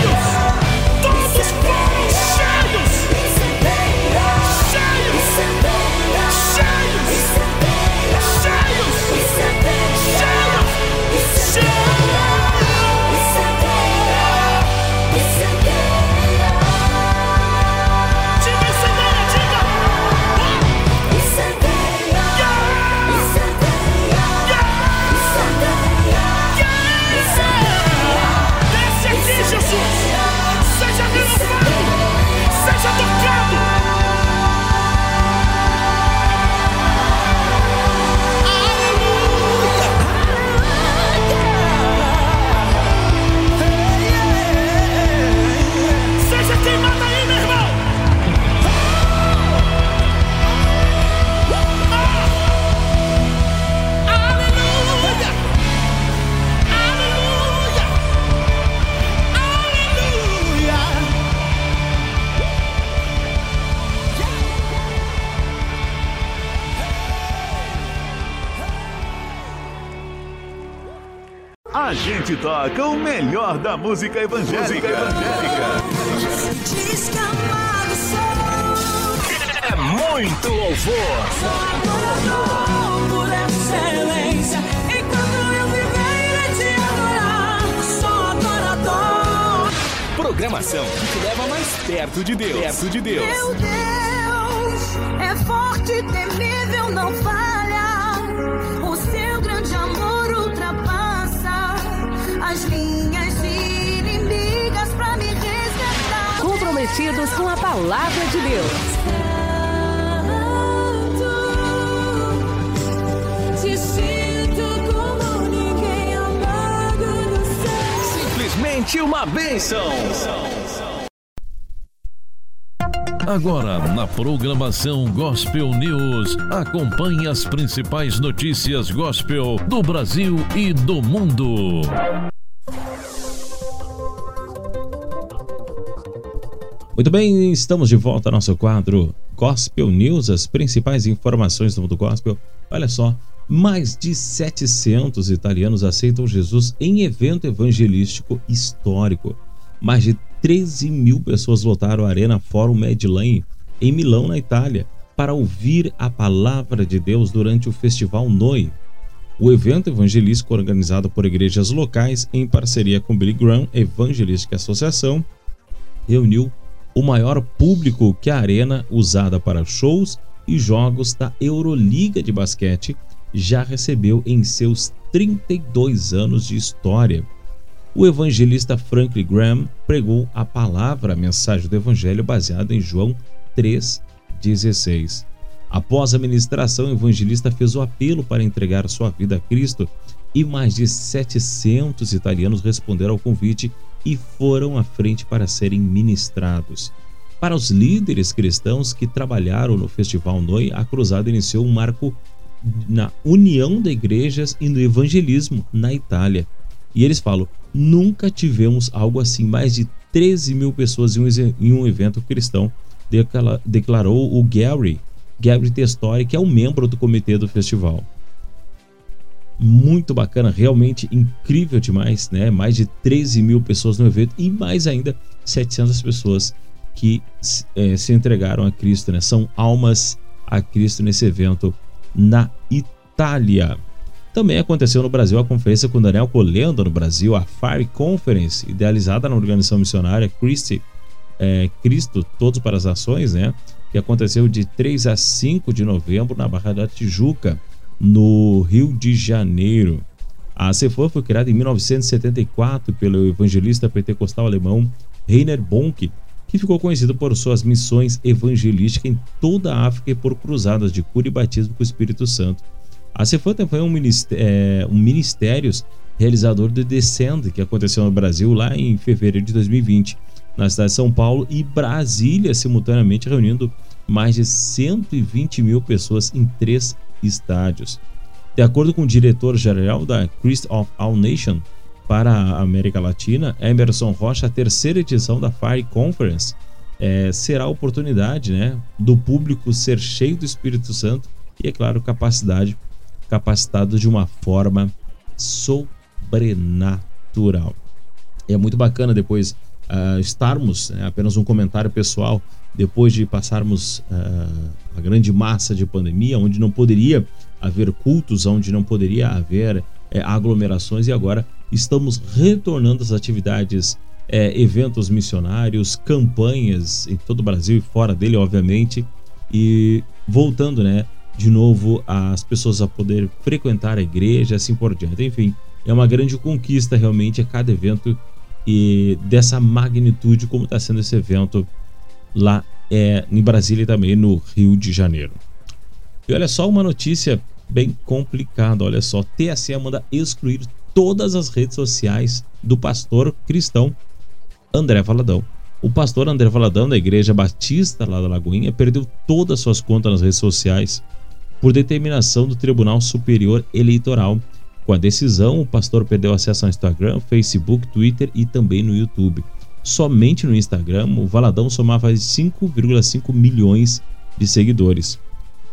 Melhor da música evangélica. Sou. É muito louvor. Adorador por excelência. Enquanto eu viver, irei te adorar. Sou adorador. Programação que te leva mais perto de Deus. Perto de Deus. Meu Deus é forte, temível, não falha. Comprometidos com a palavra de Deus. Te sinto como ninguém amado no céu. Simplesmente uma bênção. Agora, na programação Gospel News, acompanhe as principais notícias gospel do Brasil e do mundo. Muito bem, estamos de volta ao nosso quadro Gospel News, as principais informações do mundo gospel. Olha só, mais de 700 italianos aceitam Jesus em evento evangelístico histórico. Mais de 13 mil pessoas lotaram a Arena Forum Medlane em Milão, na Itália, para ouvir a palavra de Deus durante o Festival Noi. O evento evangelístico organizado por igrejas locais em parceria com Billy Graham Evangelistic Associação reuniu o maior público que a arena usada para shows e jogos da Euroliga de basquete já recebeu em seus 32 anos de história. O evangelista Franklin Graham pregou a palavra, a mensagem do evangelho baseada em João 3:16. Após a ministração, o evangelista fez o apelo para entregar sua vida a Cristo e mais de 700 italianos responderam ao convite e foram à frente para serem ministrados. Para os líderes cristãos que trabalharam no Festival Noi, a cruzada iniciou um marco na união de igrejas e no evangelismo na Itália. E eles falam: nunca tivemos algo assim, mais de 13 mil pessoas em um, evento cristão, decla- declarou o Gary, Gary Testori, que é um membro do comitê do festival muito bacana, realmente incrível demais, né? Mais de 13 mil pessoas no evento e mais ainda 700 pessoas que eh, se entregaram a Cristo, né? São almas a Cristo nesse evento na Itália. Também aconteceu no Brasil a conferência com Daniel Colenda no Brasil, a Fire Conference, idealizada na organização missionária Christi, eh, Cristo Todos para as Ações, né? Que aconteceu de 3 a 5 de novembro na Barra da Tijuca no Rio de Janeiro. A CEFOR foi criada em 1974 pelo evangelista pentecostal alemão Rainer Bonk, que ficou conhecido por suas missões evangelísticas em toda a África e por cruzadas de cura e batismo com o Espírito Santo. A CEFOR também foi um ministério, um ministérios realizador do Descend, que aconteceu no Brasil lá em fevereiro de 2020, na cidade de São Paulo e Brasília, simultaneamente reunindo mais de 120 mil pessoas em três estádios. De acordo com o diretor-geral da Christ of All Nation para a América Latina, Emerson Rocha, a terceira edição da Fire Conference eh, será a oportunidade né, do público ser cheio do Espírito Santo e, é claro, capacidade, capacitado de uma forma sobrenatural. É muito bacana depois ah, estarmos, né, apenas um comentário pessoal, depois de passarmos ah, a grande massa de pandemia, onde não poderia haver cultos, onde não poderia haver eh, aglomerações, e agora estamos retornando às atividades, eh, eventos missionários, campanhas em todo o Brasil e fora dele, obviamente, e voltando, né, de novo as pessoas a poder frequentar a igreja, assim por diante. Enfim, é uma grande conquista realmente a cada evento e dessa magnitude como está sendo esse evento lá é, em Brasília e também no Rio de Janeiro. E olha só uma notícia bem complicada, olha só, TSE manda excluir todas as redes sociais do pastor cristão André Valadão. O pastor André Valadão da Igreja Batista lá da Lagoinha perdeu todas as suas contas nas redes sociais por determinação do Tribunal Superior Eleitoral. Com a decisão, o pastor perdeu acesso ao Instagram, Facebook, Twitter e também no YouTube. Somente no Instagram, o Valadão somava 5,5 milhões de seguidores.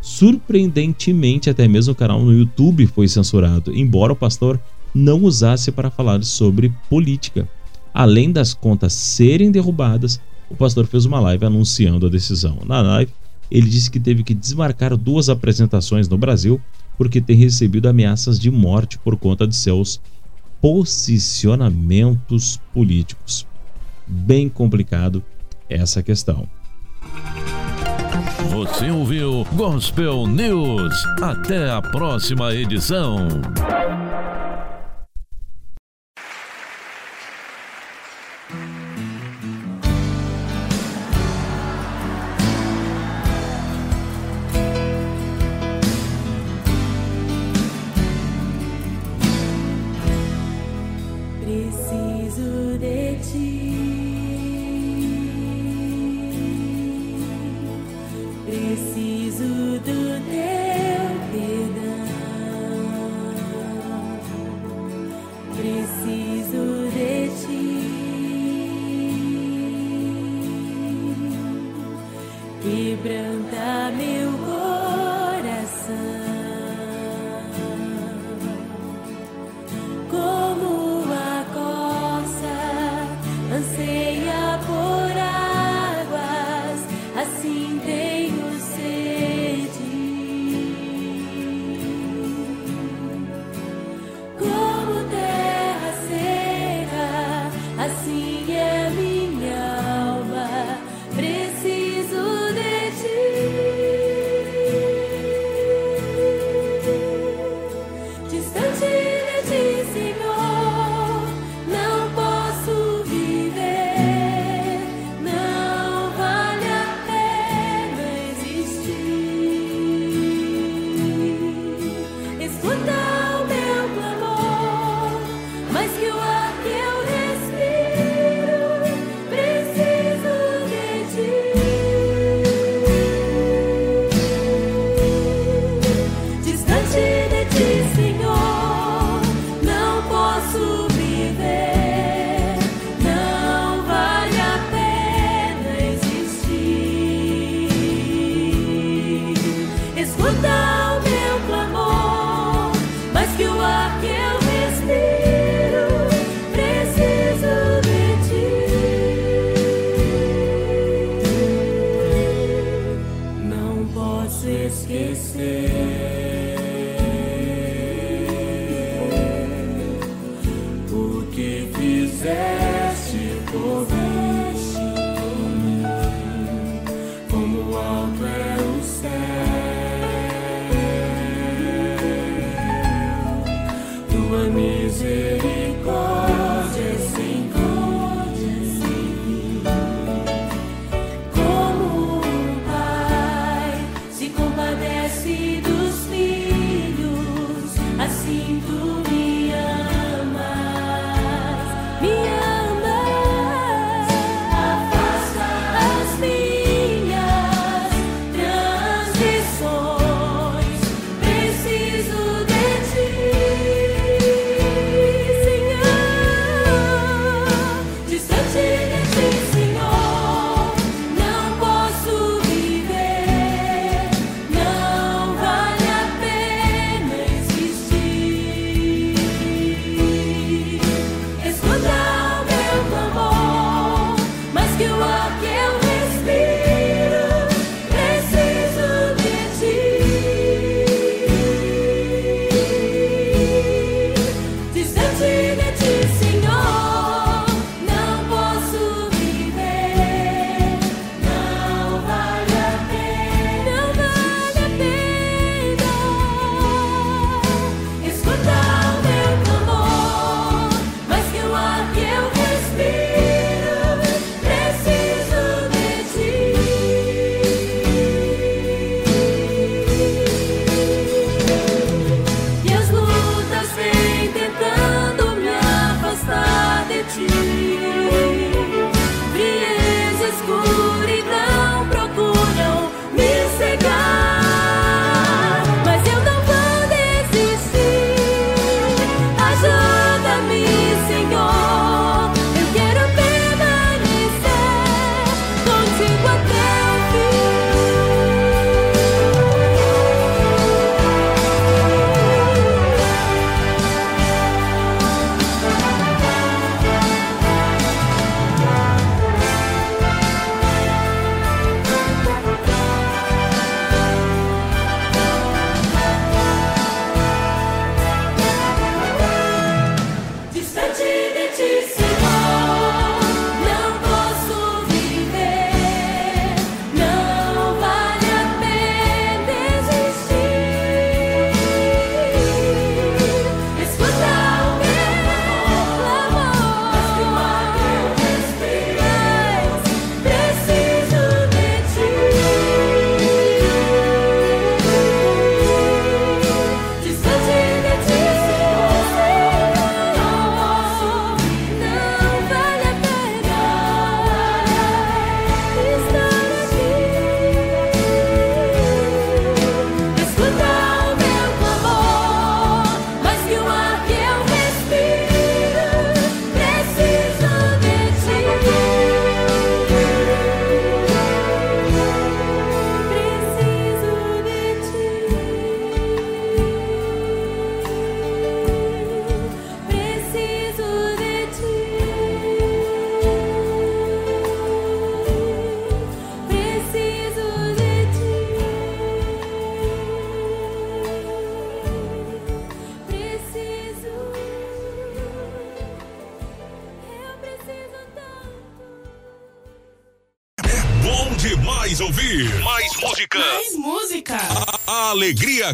Surpreendentemente, até mesmo o canal no YouTube foi censurado, embora o pastor não usasse para falar sobre política. Além das contas serem derrubadas, o pastor fez uma live anunciando a decisão. Na live, ele disse que teve que desmarcar duas apresentações no Brasil porque tem recebido ameaças de morte por conta de seus posicionamentos políticos bem complicado essa questão. Você ouviu Gospel News. Até a próxima edição.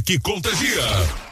Que contagia.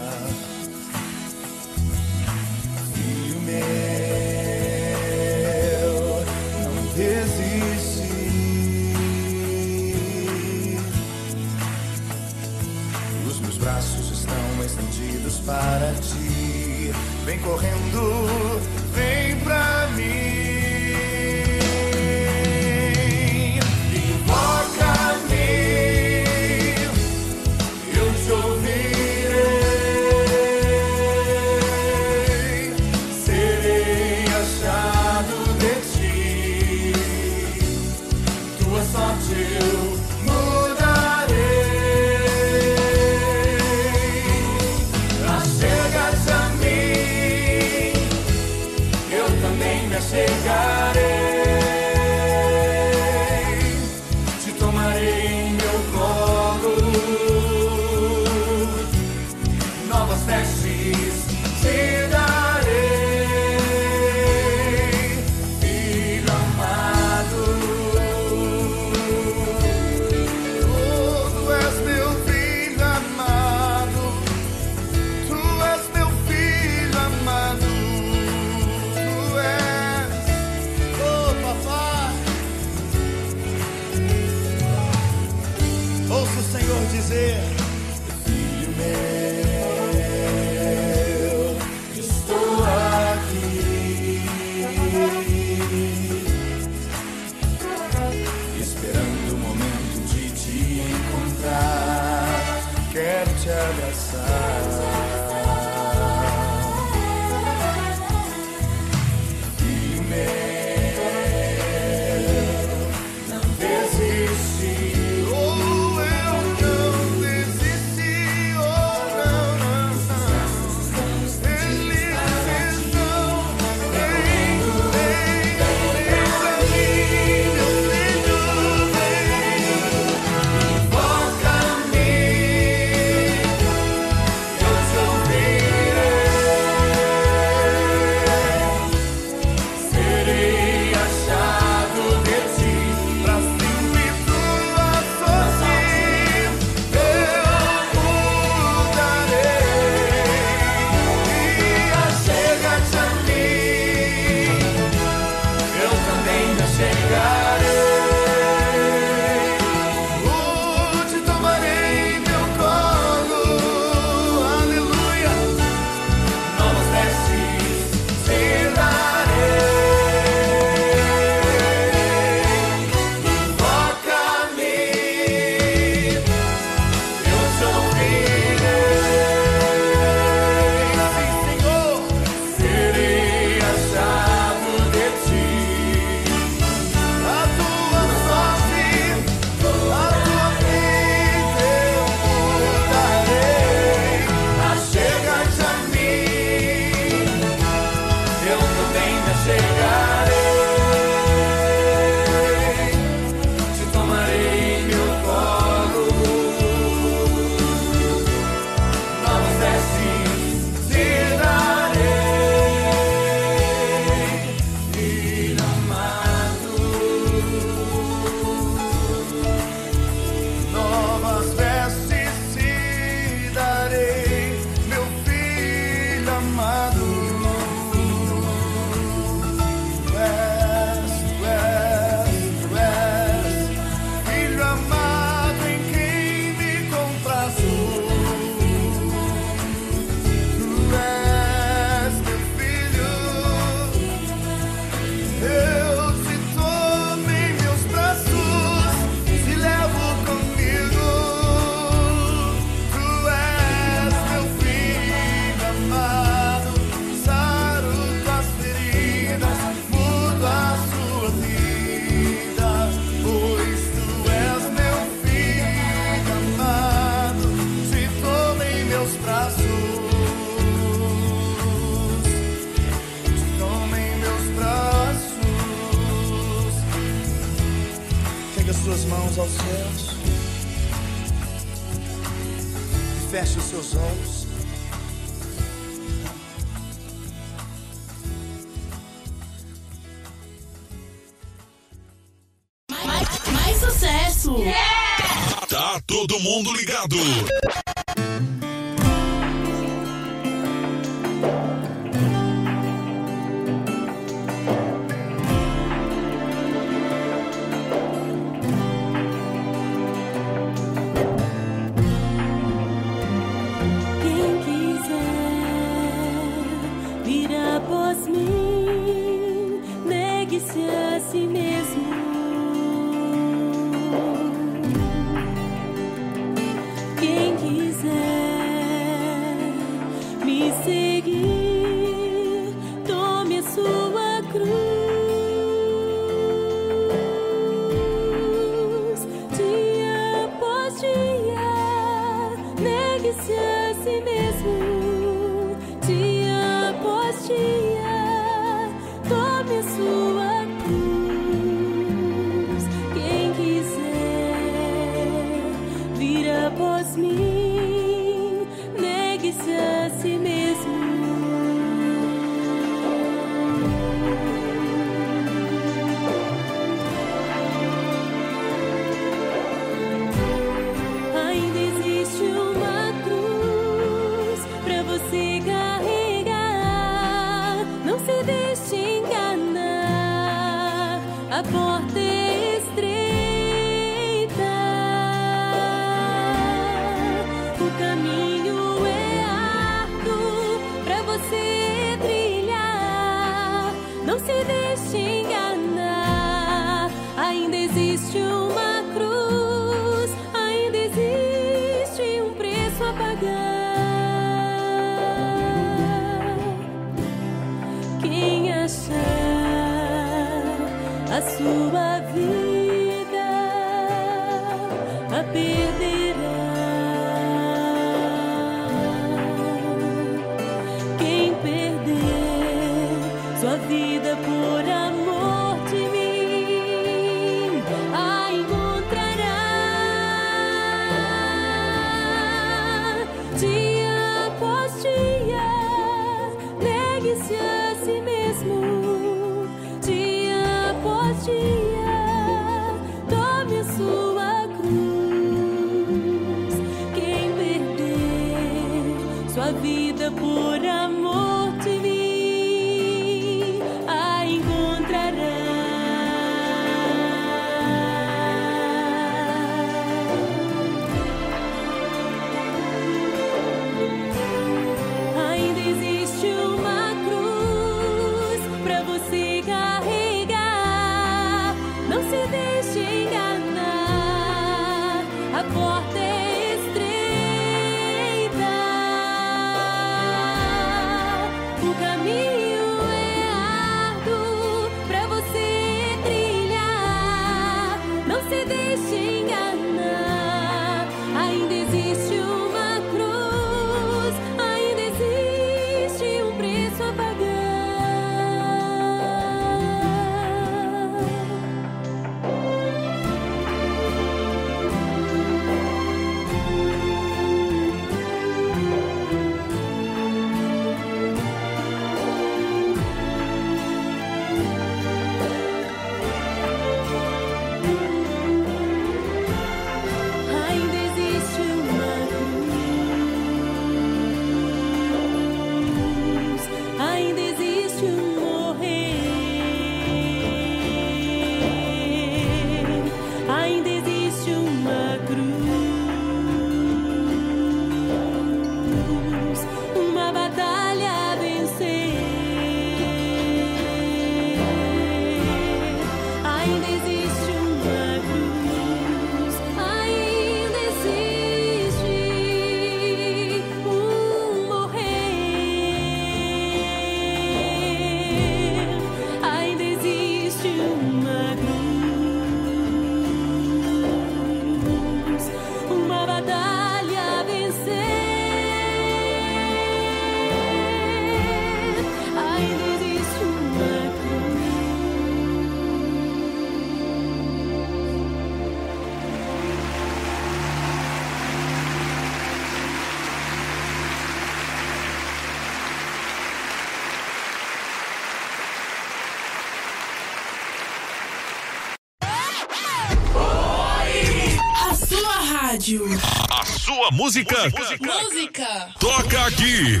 Rádio. A sua música. Música. Toca aqui.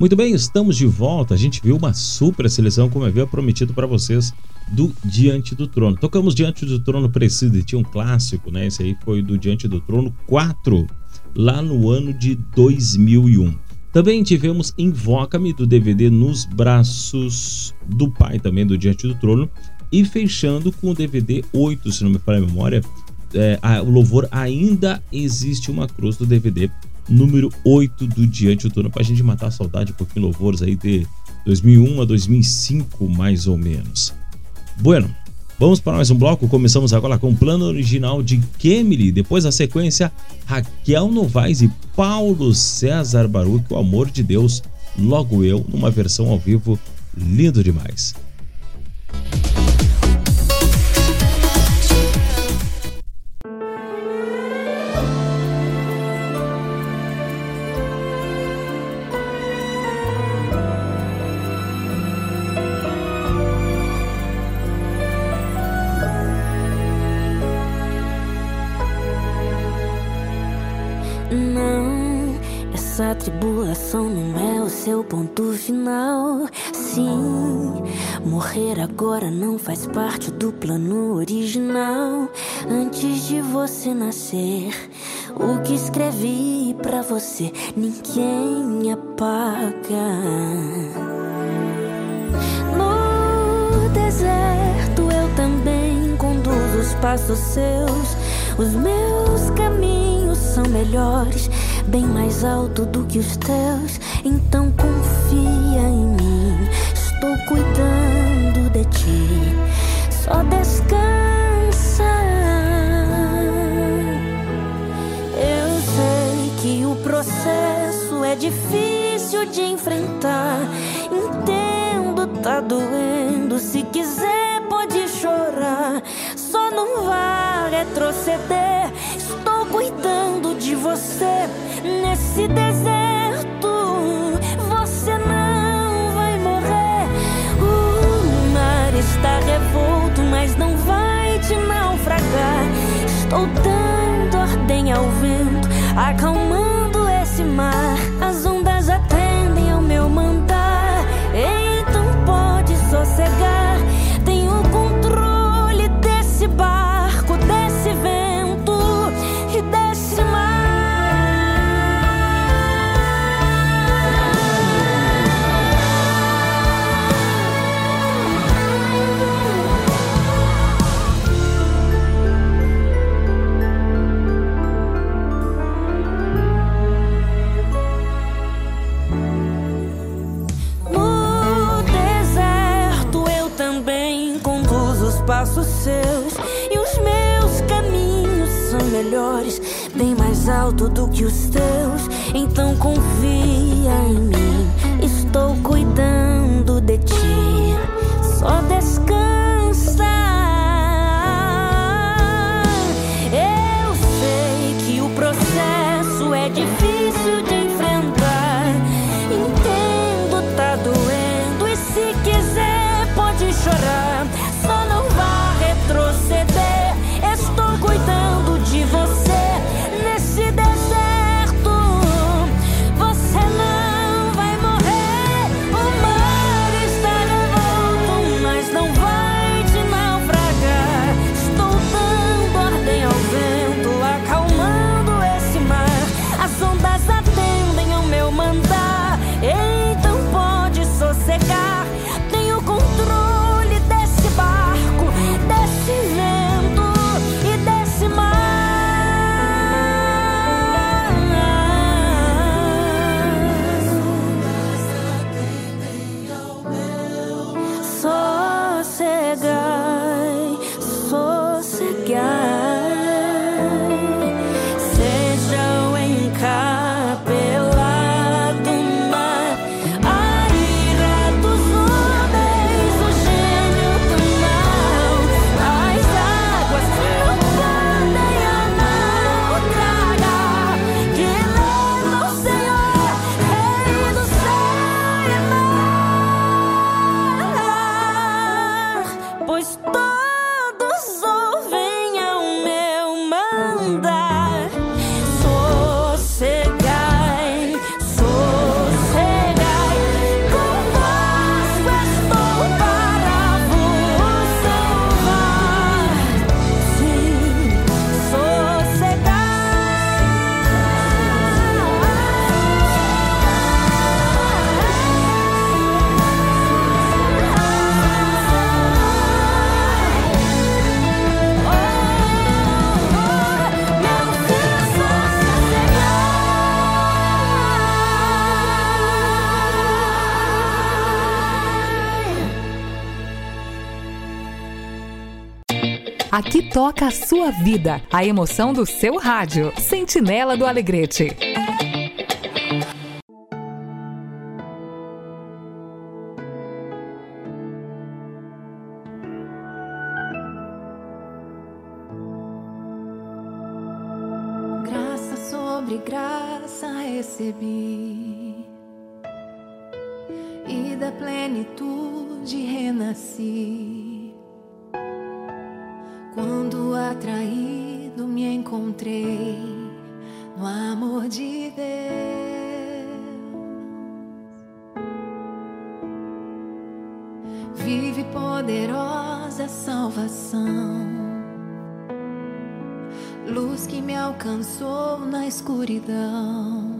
Muito bem, estamos de volta. A gente viu uma super seleção, como eu havia prometido para vocês, do Diante do Trono. Tocamos Diante do Trono Preside, tinha um clássico, né? Esse aí foi do Diante do Trono 4, lá no ano de 2001. Também tivemos Invoca-me do DVD Nos Braços do Pai, também do Diante do Trono. E fechando com o DVD 8, se não me falha a memória, é, a- o louvor Ainda Existe uma Cruz do DVD número 8 do Diante do Trono, pra gente matar a saudade, um pouquinho louvores aí de 2001 a 2005, mais ou menos. Bueno, vamos para mais um bloco. Começamos agora com o plano original de Kemily. Depois a sequência, Raquel Novaes e Paulo César Baruch, o amor de Deus, logo eu, numa versão ao vivo, lindo demais. Tribulação não é o seu ponto final. Sim, morrer agora não faz parte do plano original. Antes de você nascer, o que escrevi pra você ninguém apaga. No deserto eu também conduzo os passos seus. Os meus caminhos são melhores, bem mais alto do que os teus. Então confia em mim, estou cuidando de ti. Só descansa. Eu sei que o processo é difícil de enfrentar. Entendo, tá doendo. Se quiser, pode chorar. Só não vá retroceder. Cuidando de você nesse deserto. Você não vai morrer. O mar está revolto, mas não vai te naufragar. Estou dando ordem ao vento, acalmando esse mar. Melhores, bem mais alto do que os teus. Então confia em mim, Aqui toca a sua vida, a emoção do seu rádio. Sentinela do Alegrete. Graça sobre graça recebi, e da plenitude renasci. Quando atraído me encontrei no amor de Deus. Vive poderosa salvação luz que me alcançou na escuridão.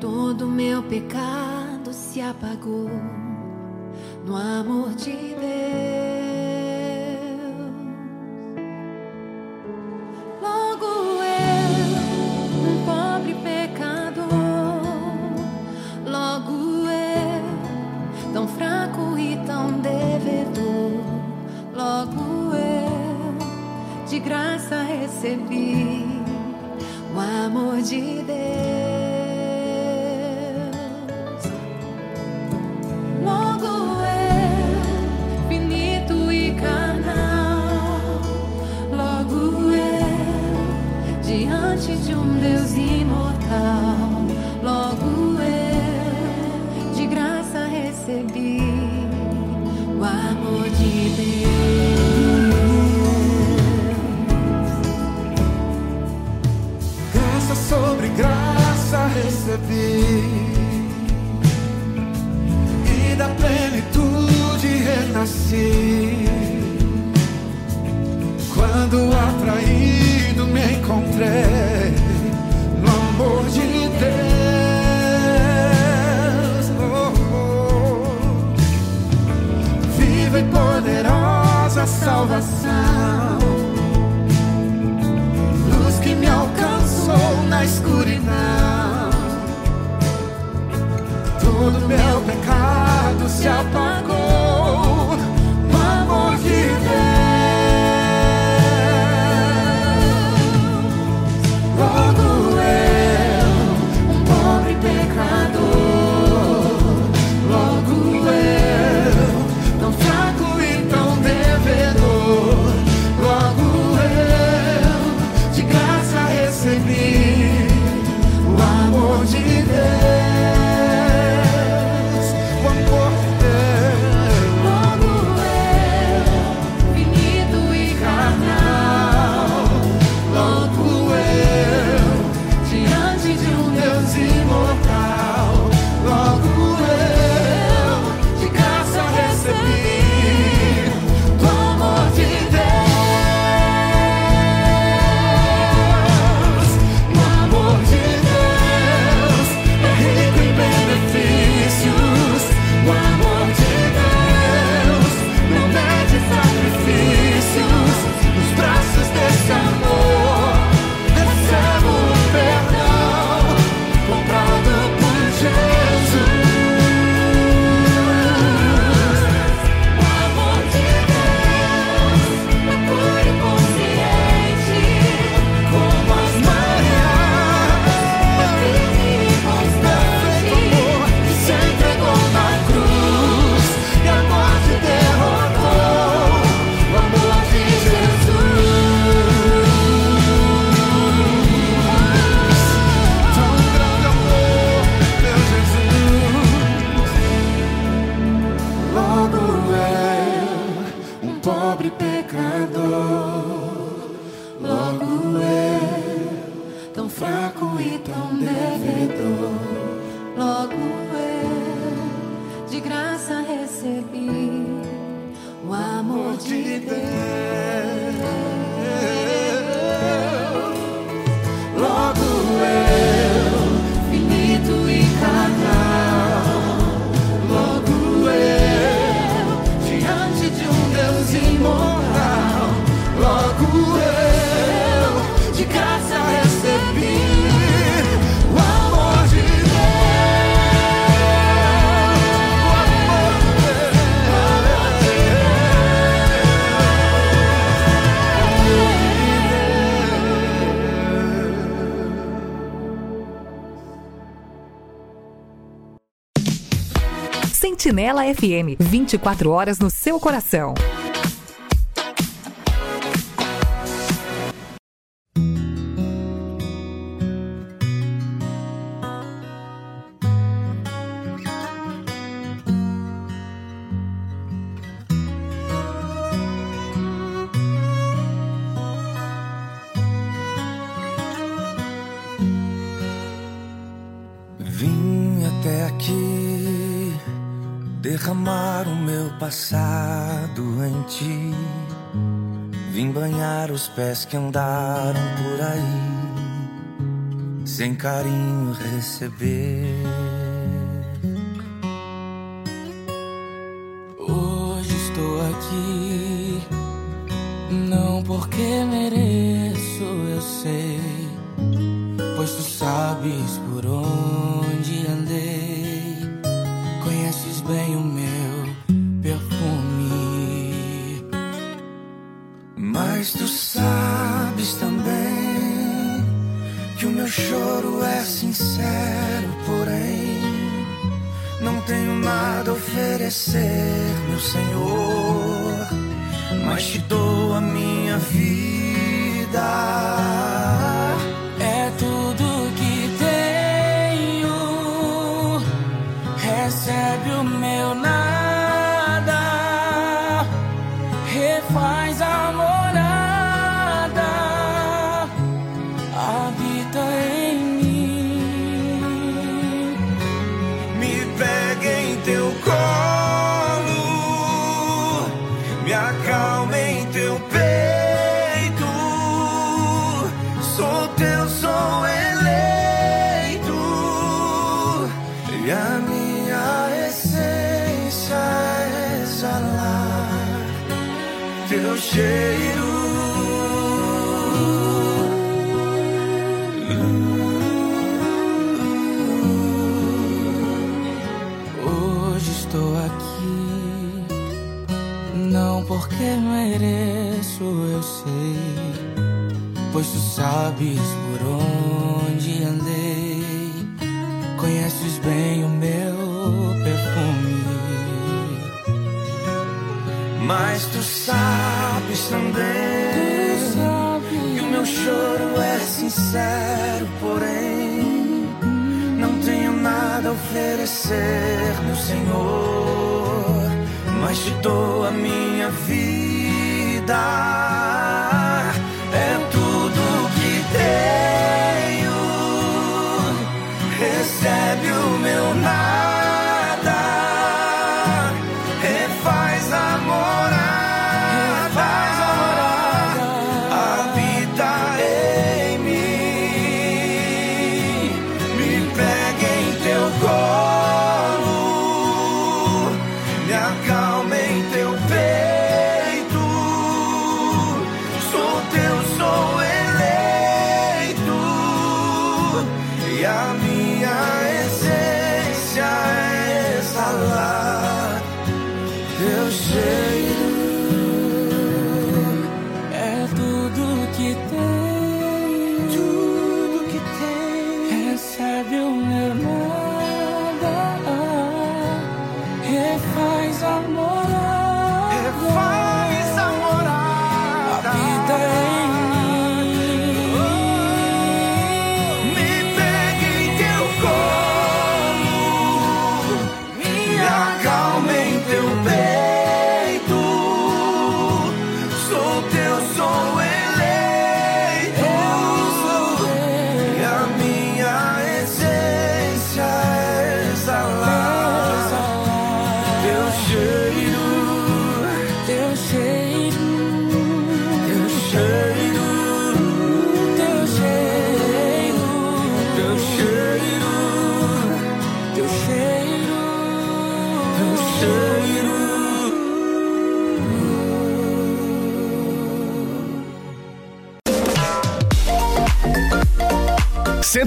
Todo meu pecado se apagou no amor de Deus. Recebi o amor de Deus. Recebi e da plenitude renasci. Quando atraído me encontrei no amor de Deus. Oh, oh. Viva e poderosa salvação luz que me alcançou na escuridão. Todo meu pecado se apagou Canela FM, 24 horas no seu coração. derramar o meu passado em ti. Vim banhar os pés que andaram por aí, sem carinho receber. sabes por onde andei, conheces bem o meu perfume. Mas tu sabes também tu sabes. que o meu choro é sincero, porém não tenho nada a oferecer, meu Senhor. Mas te dou a minha vida.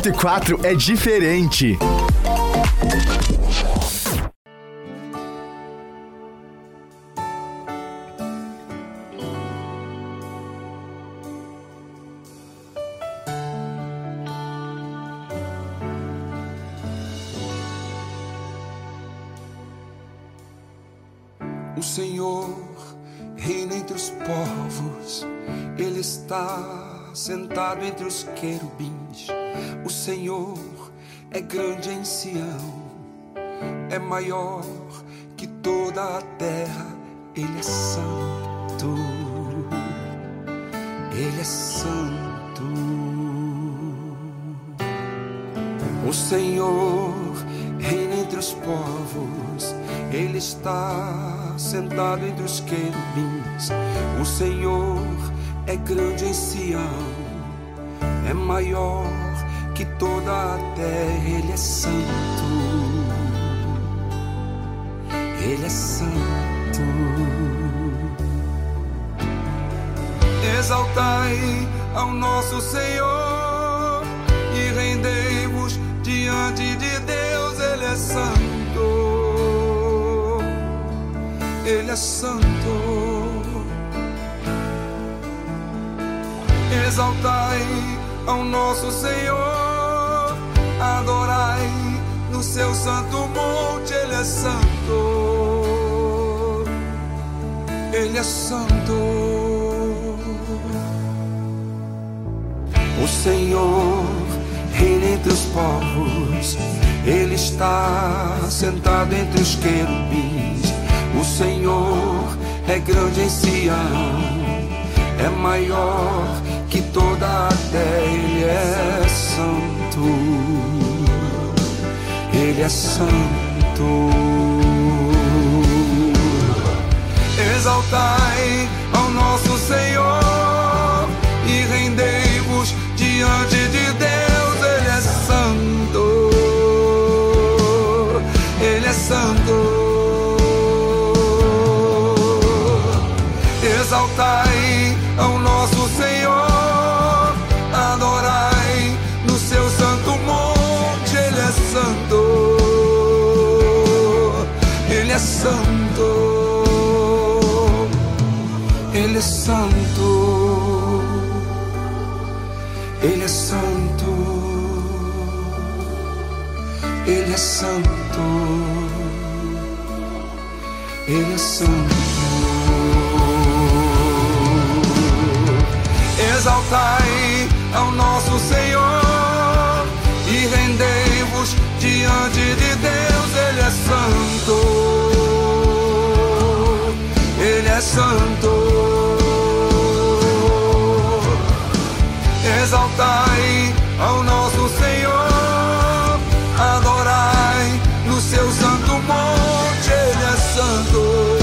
104 é diferente. Senhor é grande em Sião, é maior que toda a terra, Ele é santo, Ele é santo. O Senhor reina entre os povos, Ele está sentado entre os querubins. O Senhor é grande em Sião, é maior que toda a terra, Ele é santo, Ele é santo. Exaltai ao nosso Senhor e rendei-vos diante de Deus, Ele é santo, Ele é santo. Exaltai ao nosso Senhor, adorai no seu santo monte, Ele é santo, Ele é santo. O Senhor reina entre os povos, Ele está sentado entre os querubins. O Senhor é grande em Sião, é maior que toda a terra, Ele é santo, Ele é santo. Exaltai Ele é santo. Ele é santo, Ele é santo, Ele é santo. Exaltai ao nosso Senhor e rendei-vos diante de Deus, Ele é santo, Ele é santo. Exaltai ao nosso Senhor, adorai no seu santo monte, Ele é santo,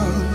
Ele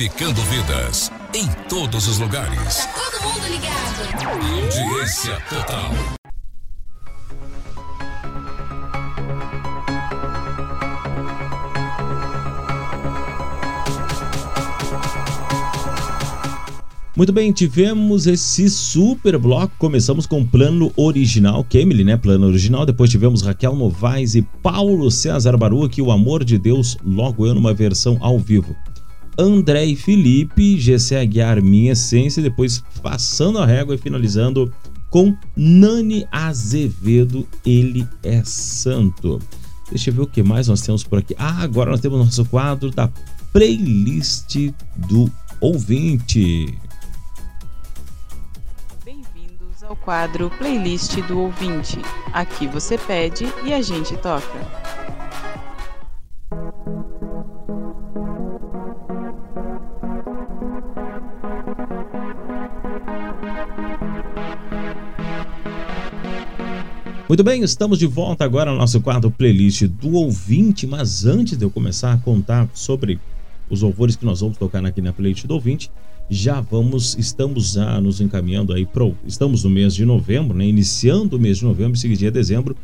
edificando vidas em todos os lugares. Todo mundo ligado. Audiência total. Muito bem, tivemos esse super bloco. Começamos com plano original, Kemily, né? Plano original. Depois tivemos Raquel Novaes e Paulo César Baruch, O Amor de Deus, logo eu numa versão ao vivo. André e Felipe, GC Aguiar, Minha Essência. Depois passando a régua e finalizando com Nani Azevedo, Ele é Santo. Deixa eu ver o que mais nós temos por aqui. Ah, agora nós temos nosso quadro da playlist do ouvinte. Bem-vindos ao quadro Playlist do Ouvinte. Aqui você pede e a gente toca. Muito bem, estamos de volta agora no nosso quadro playlist do ouvinte, mas antes de eu começar a contar sobre os louvores que nós vamos tocar aqui na playlist do ouvinte, já vamos, estamos já nos encaminhando aí pro, estamos no mês de novembro, né? Iniciando o mês de novembro, seguidinho dezembro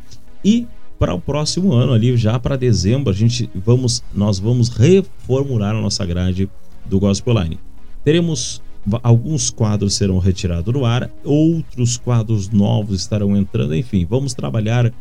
e para o próximo ano ali, já para dezembro, a gente vamos, nós vamos reformular a nossa grade do Gospel Line. Teremos alguns quadros serão retirados do ar, outros quadros novos estarão entrando, enfim, vamos trabalhar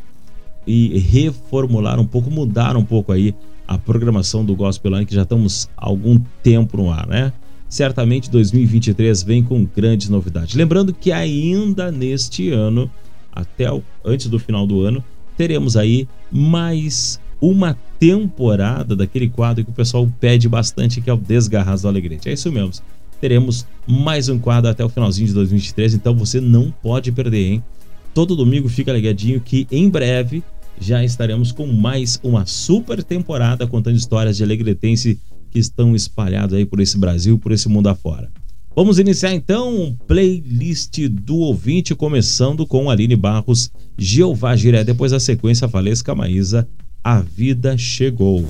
e reformular um pouco, mudar um pouco aí a programação do Gospel Line, que já estamos há algum tempo no ar, né? Certamente 2023 vem com grandes novidades. Lembrando que ainda neste ano, até o, antes do final do ano, teremos aí mais uma temporada daquele quadro que o pessoal pede bastante, que é o Desgarras do Alegrete. É isso mesmo. Teremos mais um quadro até o finalzinho de 2023, então você não pode perder, hein? Todo domingo fica ligadinho que em breve já estaremos com mais uma super temporada contando histórias de alegretense que estão espalhados aí por esse Brasil, por esse mundo afora. Vamos iniciar então um playlist do ouvinte, começando com Aline Barros, Jeová Jiré, depois a sequência Valesca Maísa, A Vida Chegou.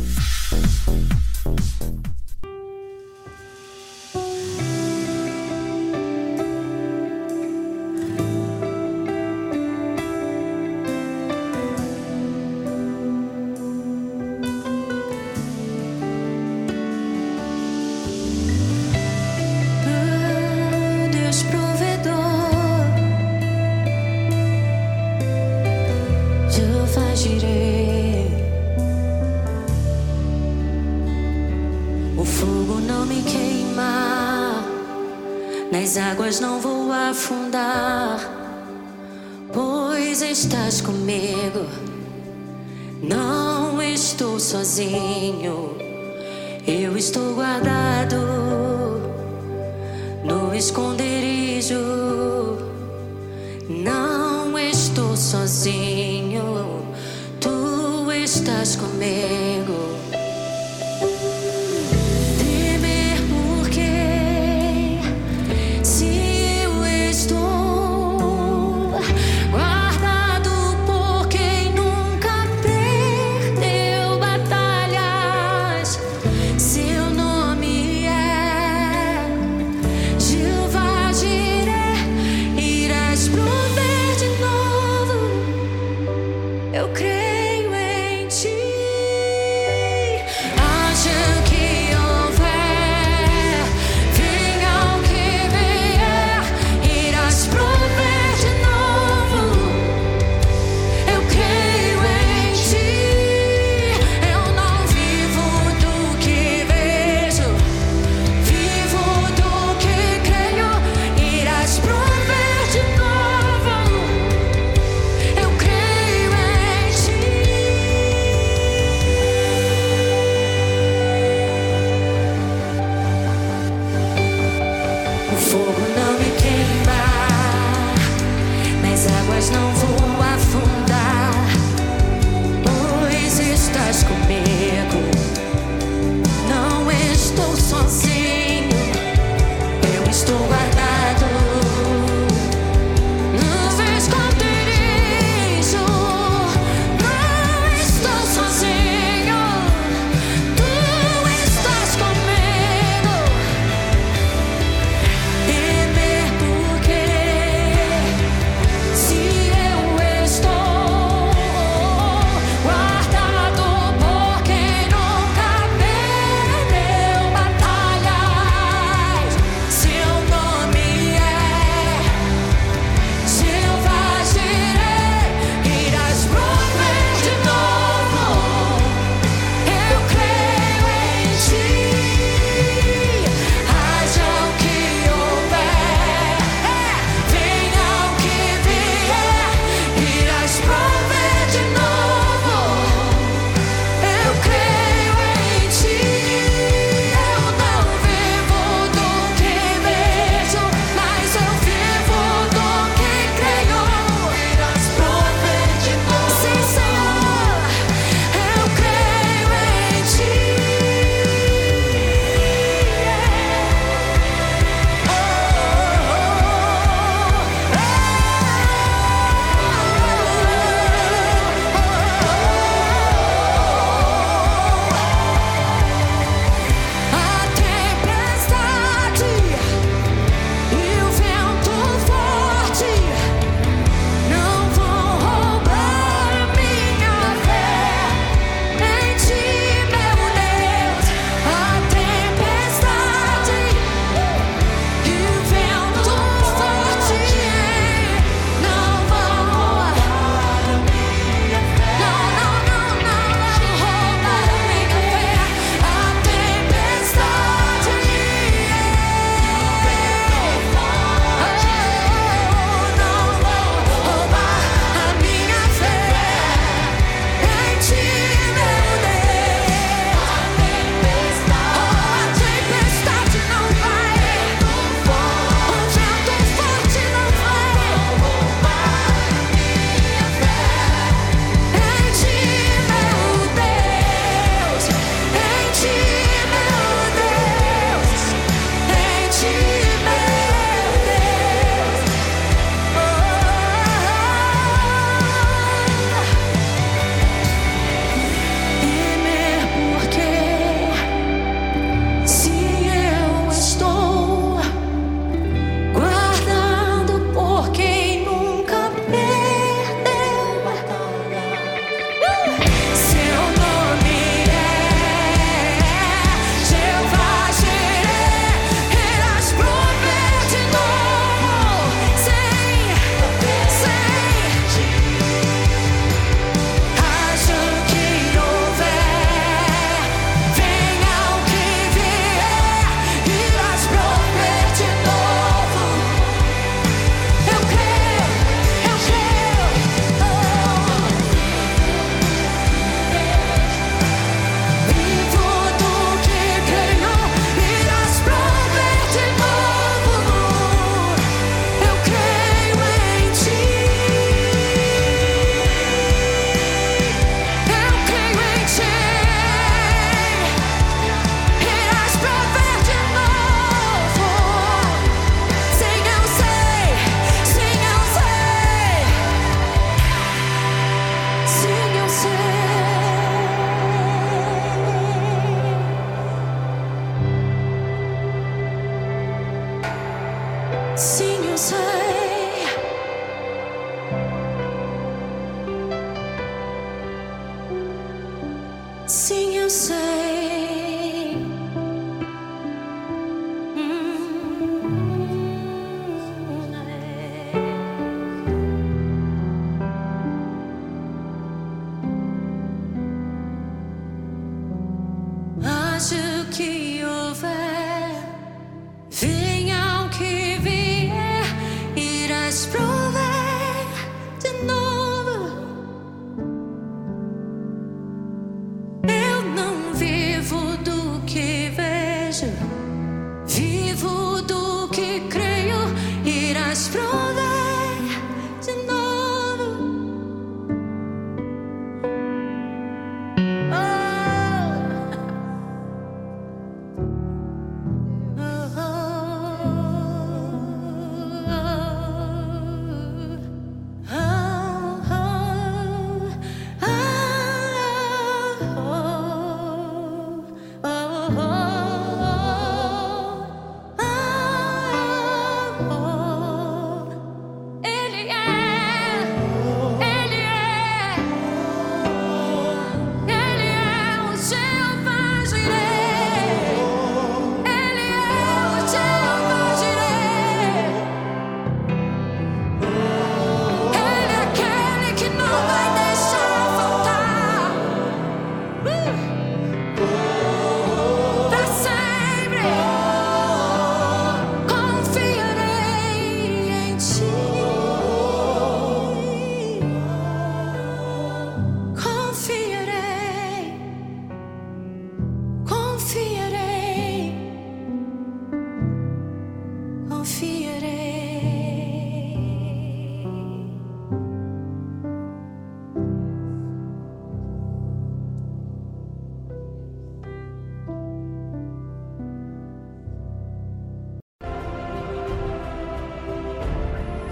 Sozinho, eu estou guardado no esconderijo.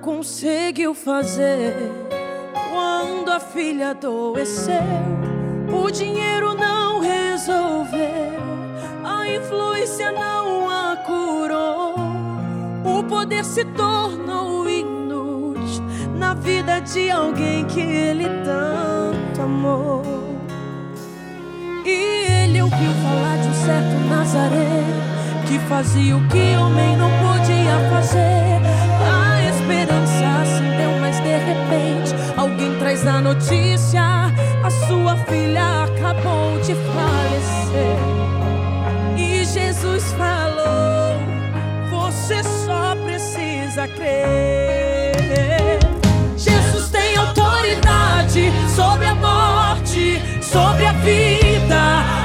Conseguiu fazer. Quando a filha adoeceu, o dinheiro não resolveu. A influência não a curou. O poder se tornou inútil na vida de alguém que ele tanto amou. E ele ouviu falar de um certo Nazaré que fazia o que homem não podia fazer. Notícia: a sua filha acabou de falecer. E Jesus falou: Você só precisa crer. Jesus tem autoridade sobre a morte, sobre a vida.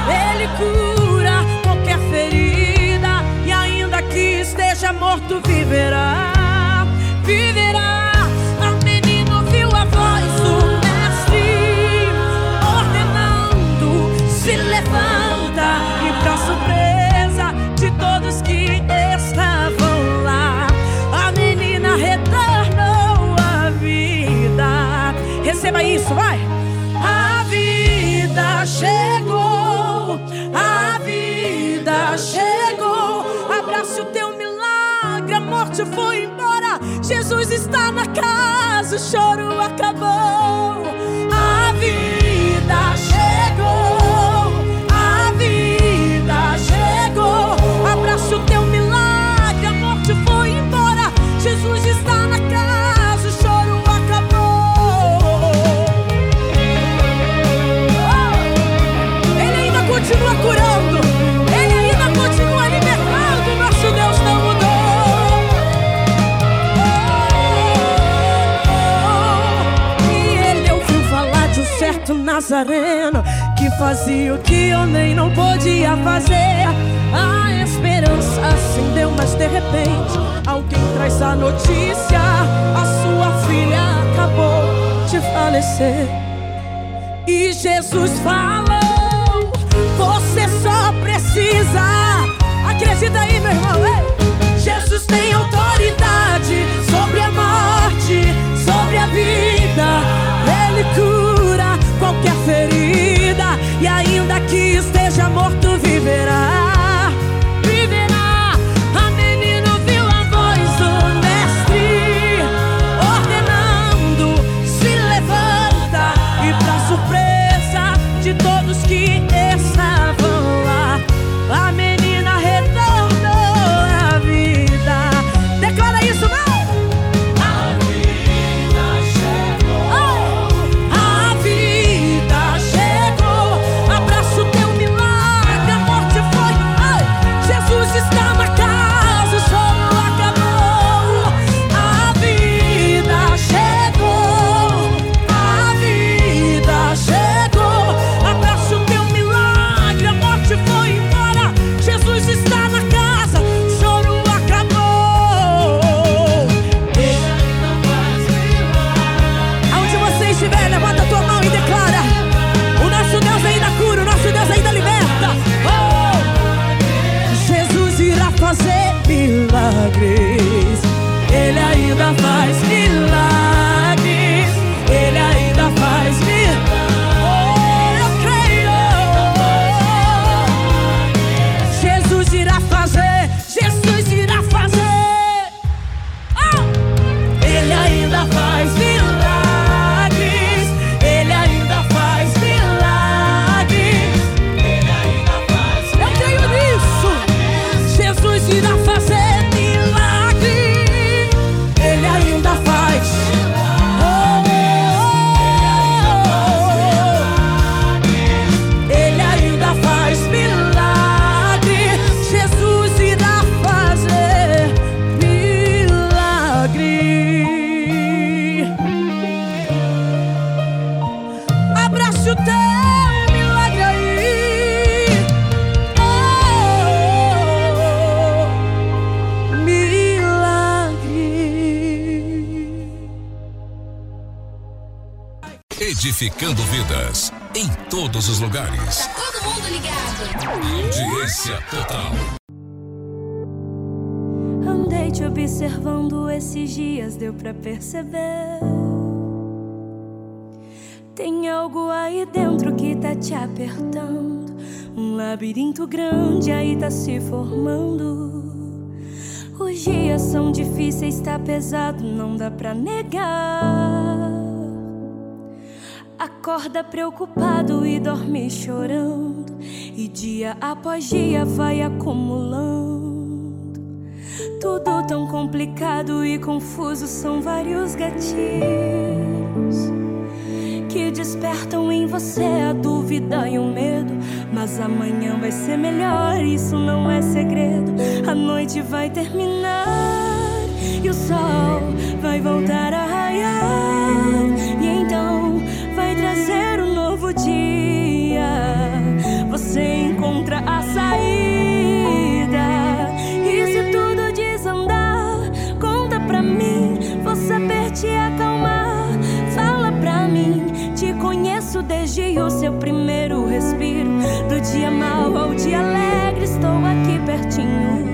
Ele cura qualquer ferida e ainda que esteja morto viverá. Casa, o choro acabou. Nazareno que fazia o que homem não podia fazer. A esperança acendeu, mas de repente alguém traz a notícia: a sua filha acabou de falecer. E Jesus falou: Você só precisa. Acredita aí, meu irmão. ei! Jesus tem autoridade esteja morto, vidas em todos os lugares. Todo mundo ligado. Audiência total. Andei te observando esses dias, deu pra perceber. Tem algo aí dentro que tá te apertando. Um labirinto grande aí tá se formando. Os dias são difíceis, tá pesado, não dá pra negar. Acorda preocupado e dorme chorando. E dia após dia vai acumulando. Tudo tão complicado e confuso são vários gatilhos que despertam em você a dúvida e o medo. Mas amanhã vai ser melhor, isso não é segredo. A noite vai terminar e o sol vai voltar a raiar. Desde o seu primeiro respiro. Do dia mau ao dia alegre, estou aqui pertinho.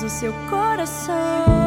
Do seu coração.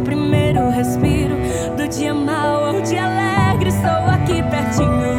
primeiro respiro do dia mau ao dia alegre. Estou aqui pertinho.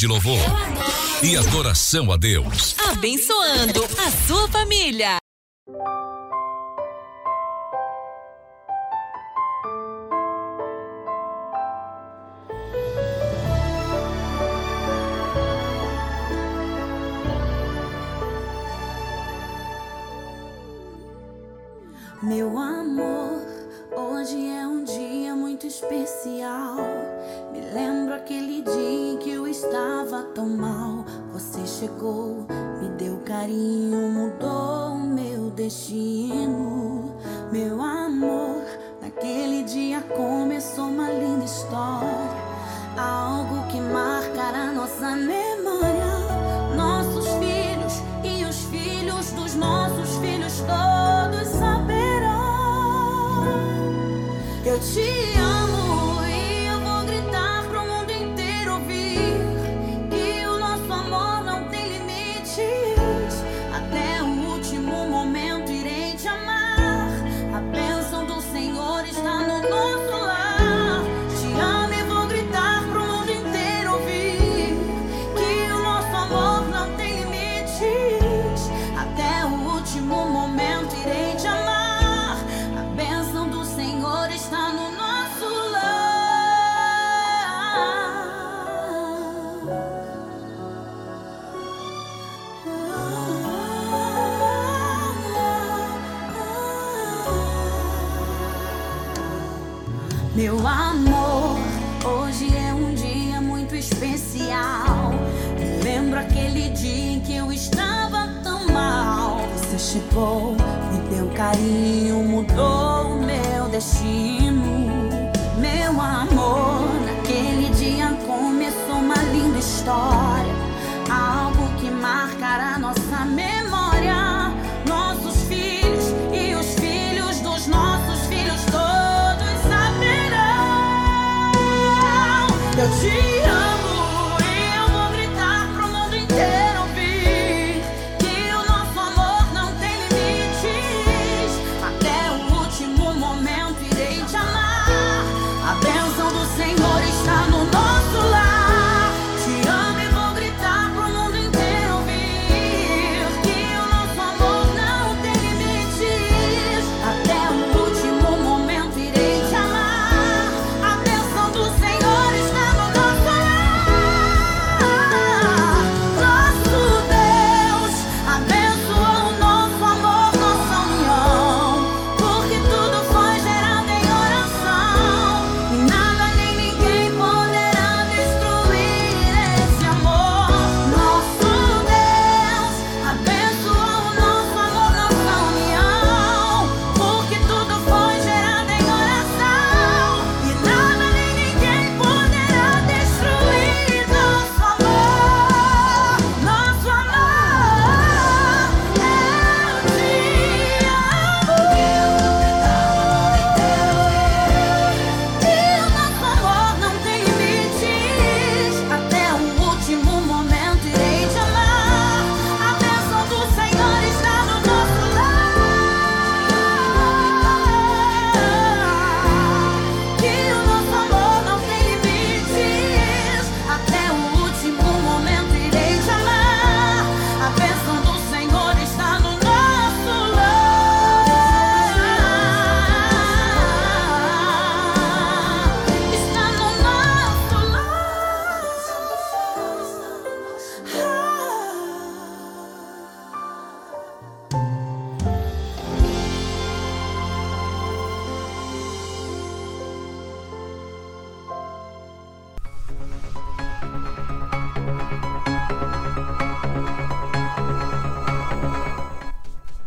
de louvor e adoração a Deus. Abençoando a sua família.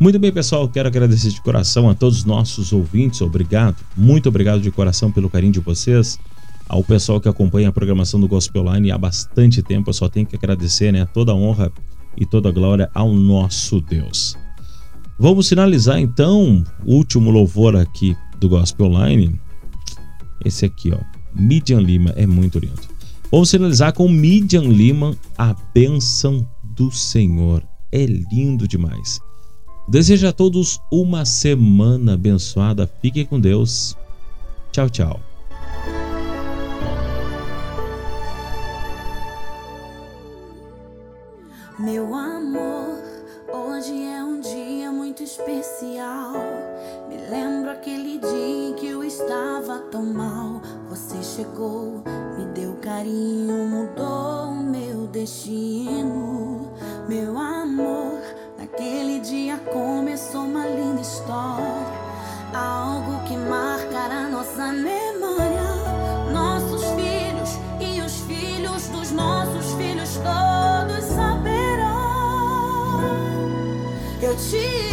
Muito bem, pessoal, quero agradecer de coração a todos os nossos ouvintes, obrigado, muito obrigado de coração pelo carinho de vocês, ao pessoal que acompanha a programação do Gospel Line há bastante tempo, eu só tenho que agradecer, né, toda a honra e toda a glória ao nosso Deus. Vamos finalizar então o último louvor aqui do Gospel Line, esse aqui, ó, Midian Lima, é muito lindo. Vamos finalizar com Midian Lima, a bênção do Senhor. É lindo demais. Desejo a todos uma semana abençoada. Fiquem com Deus. Tchau, tchau. Meu amor, hoje é um dia muito especial. Me lembro aquele dia em que eu estava tão mal. Você chegou, me deu carinho, mudou o meu destino. Meu amor, naquele dia começou uma linda história. Algo que marcará nossa memória. Nossos filhos e os filhos dos nossos filhos todos saberão. Eu te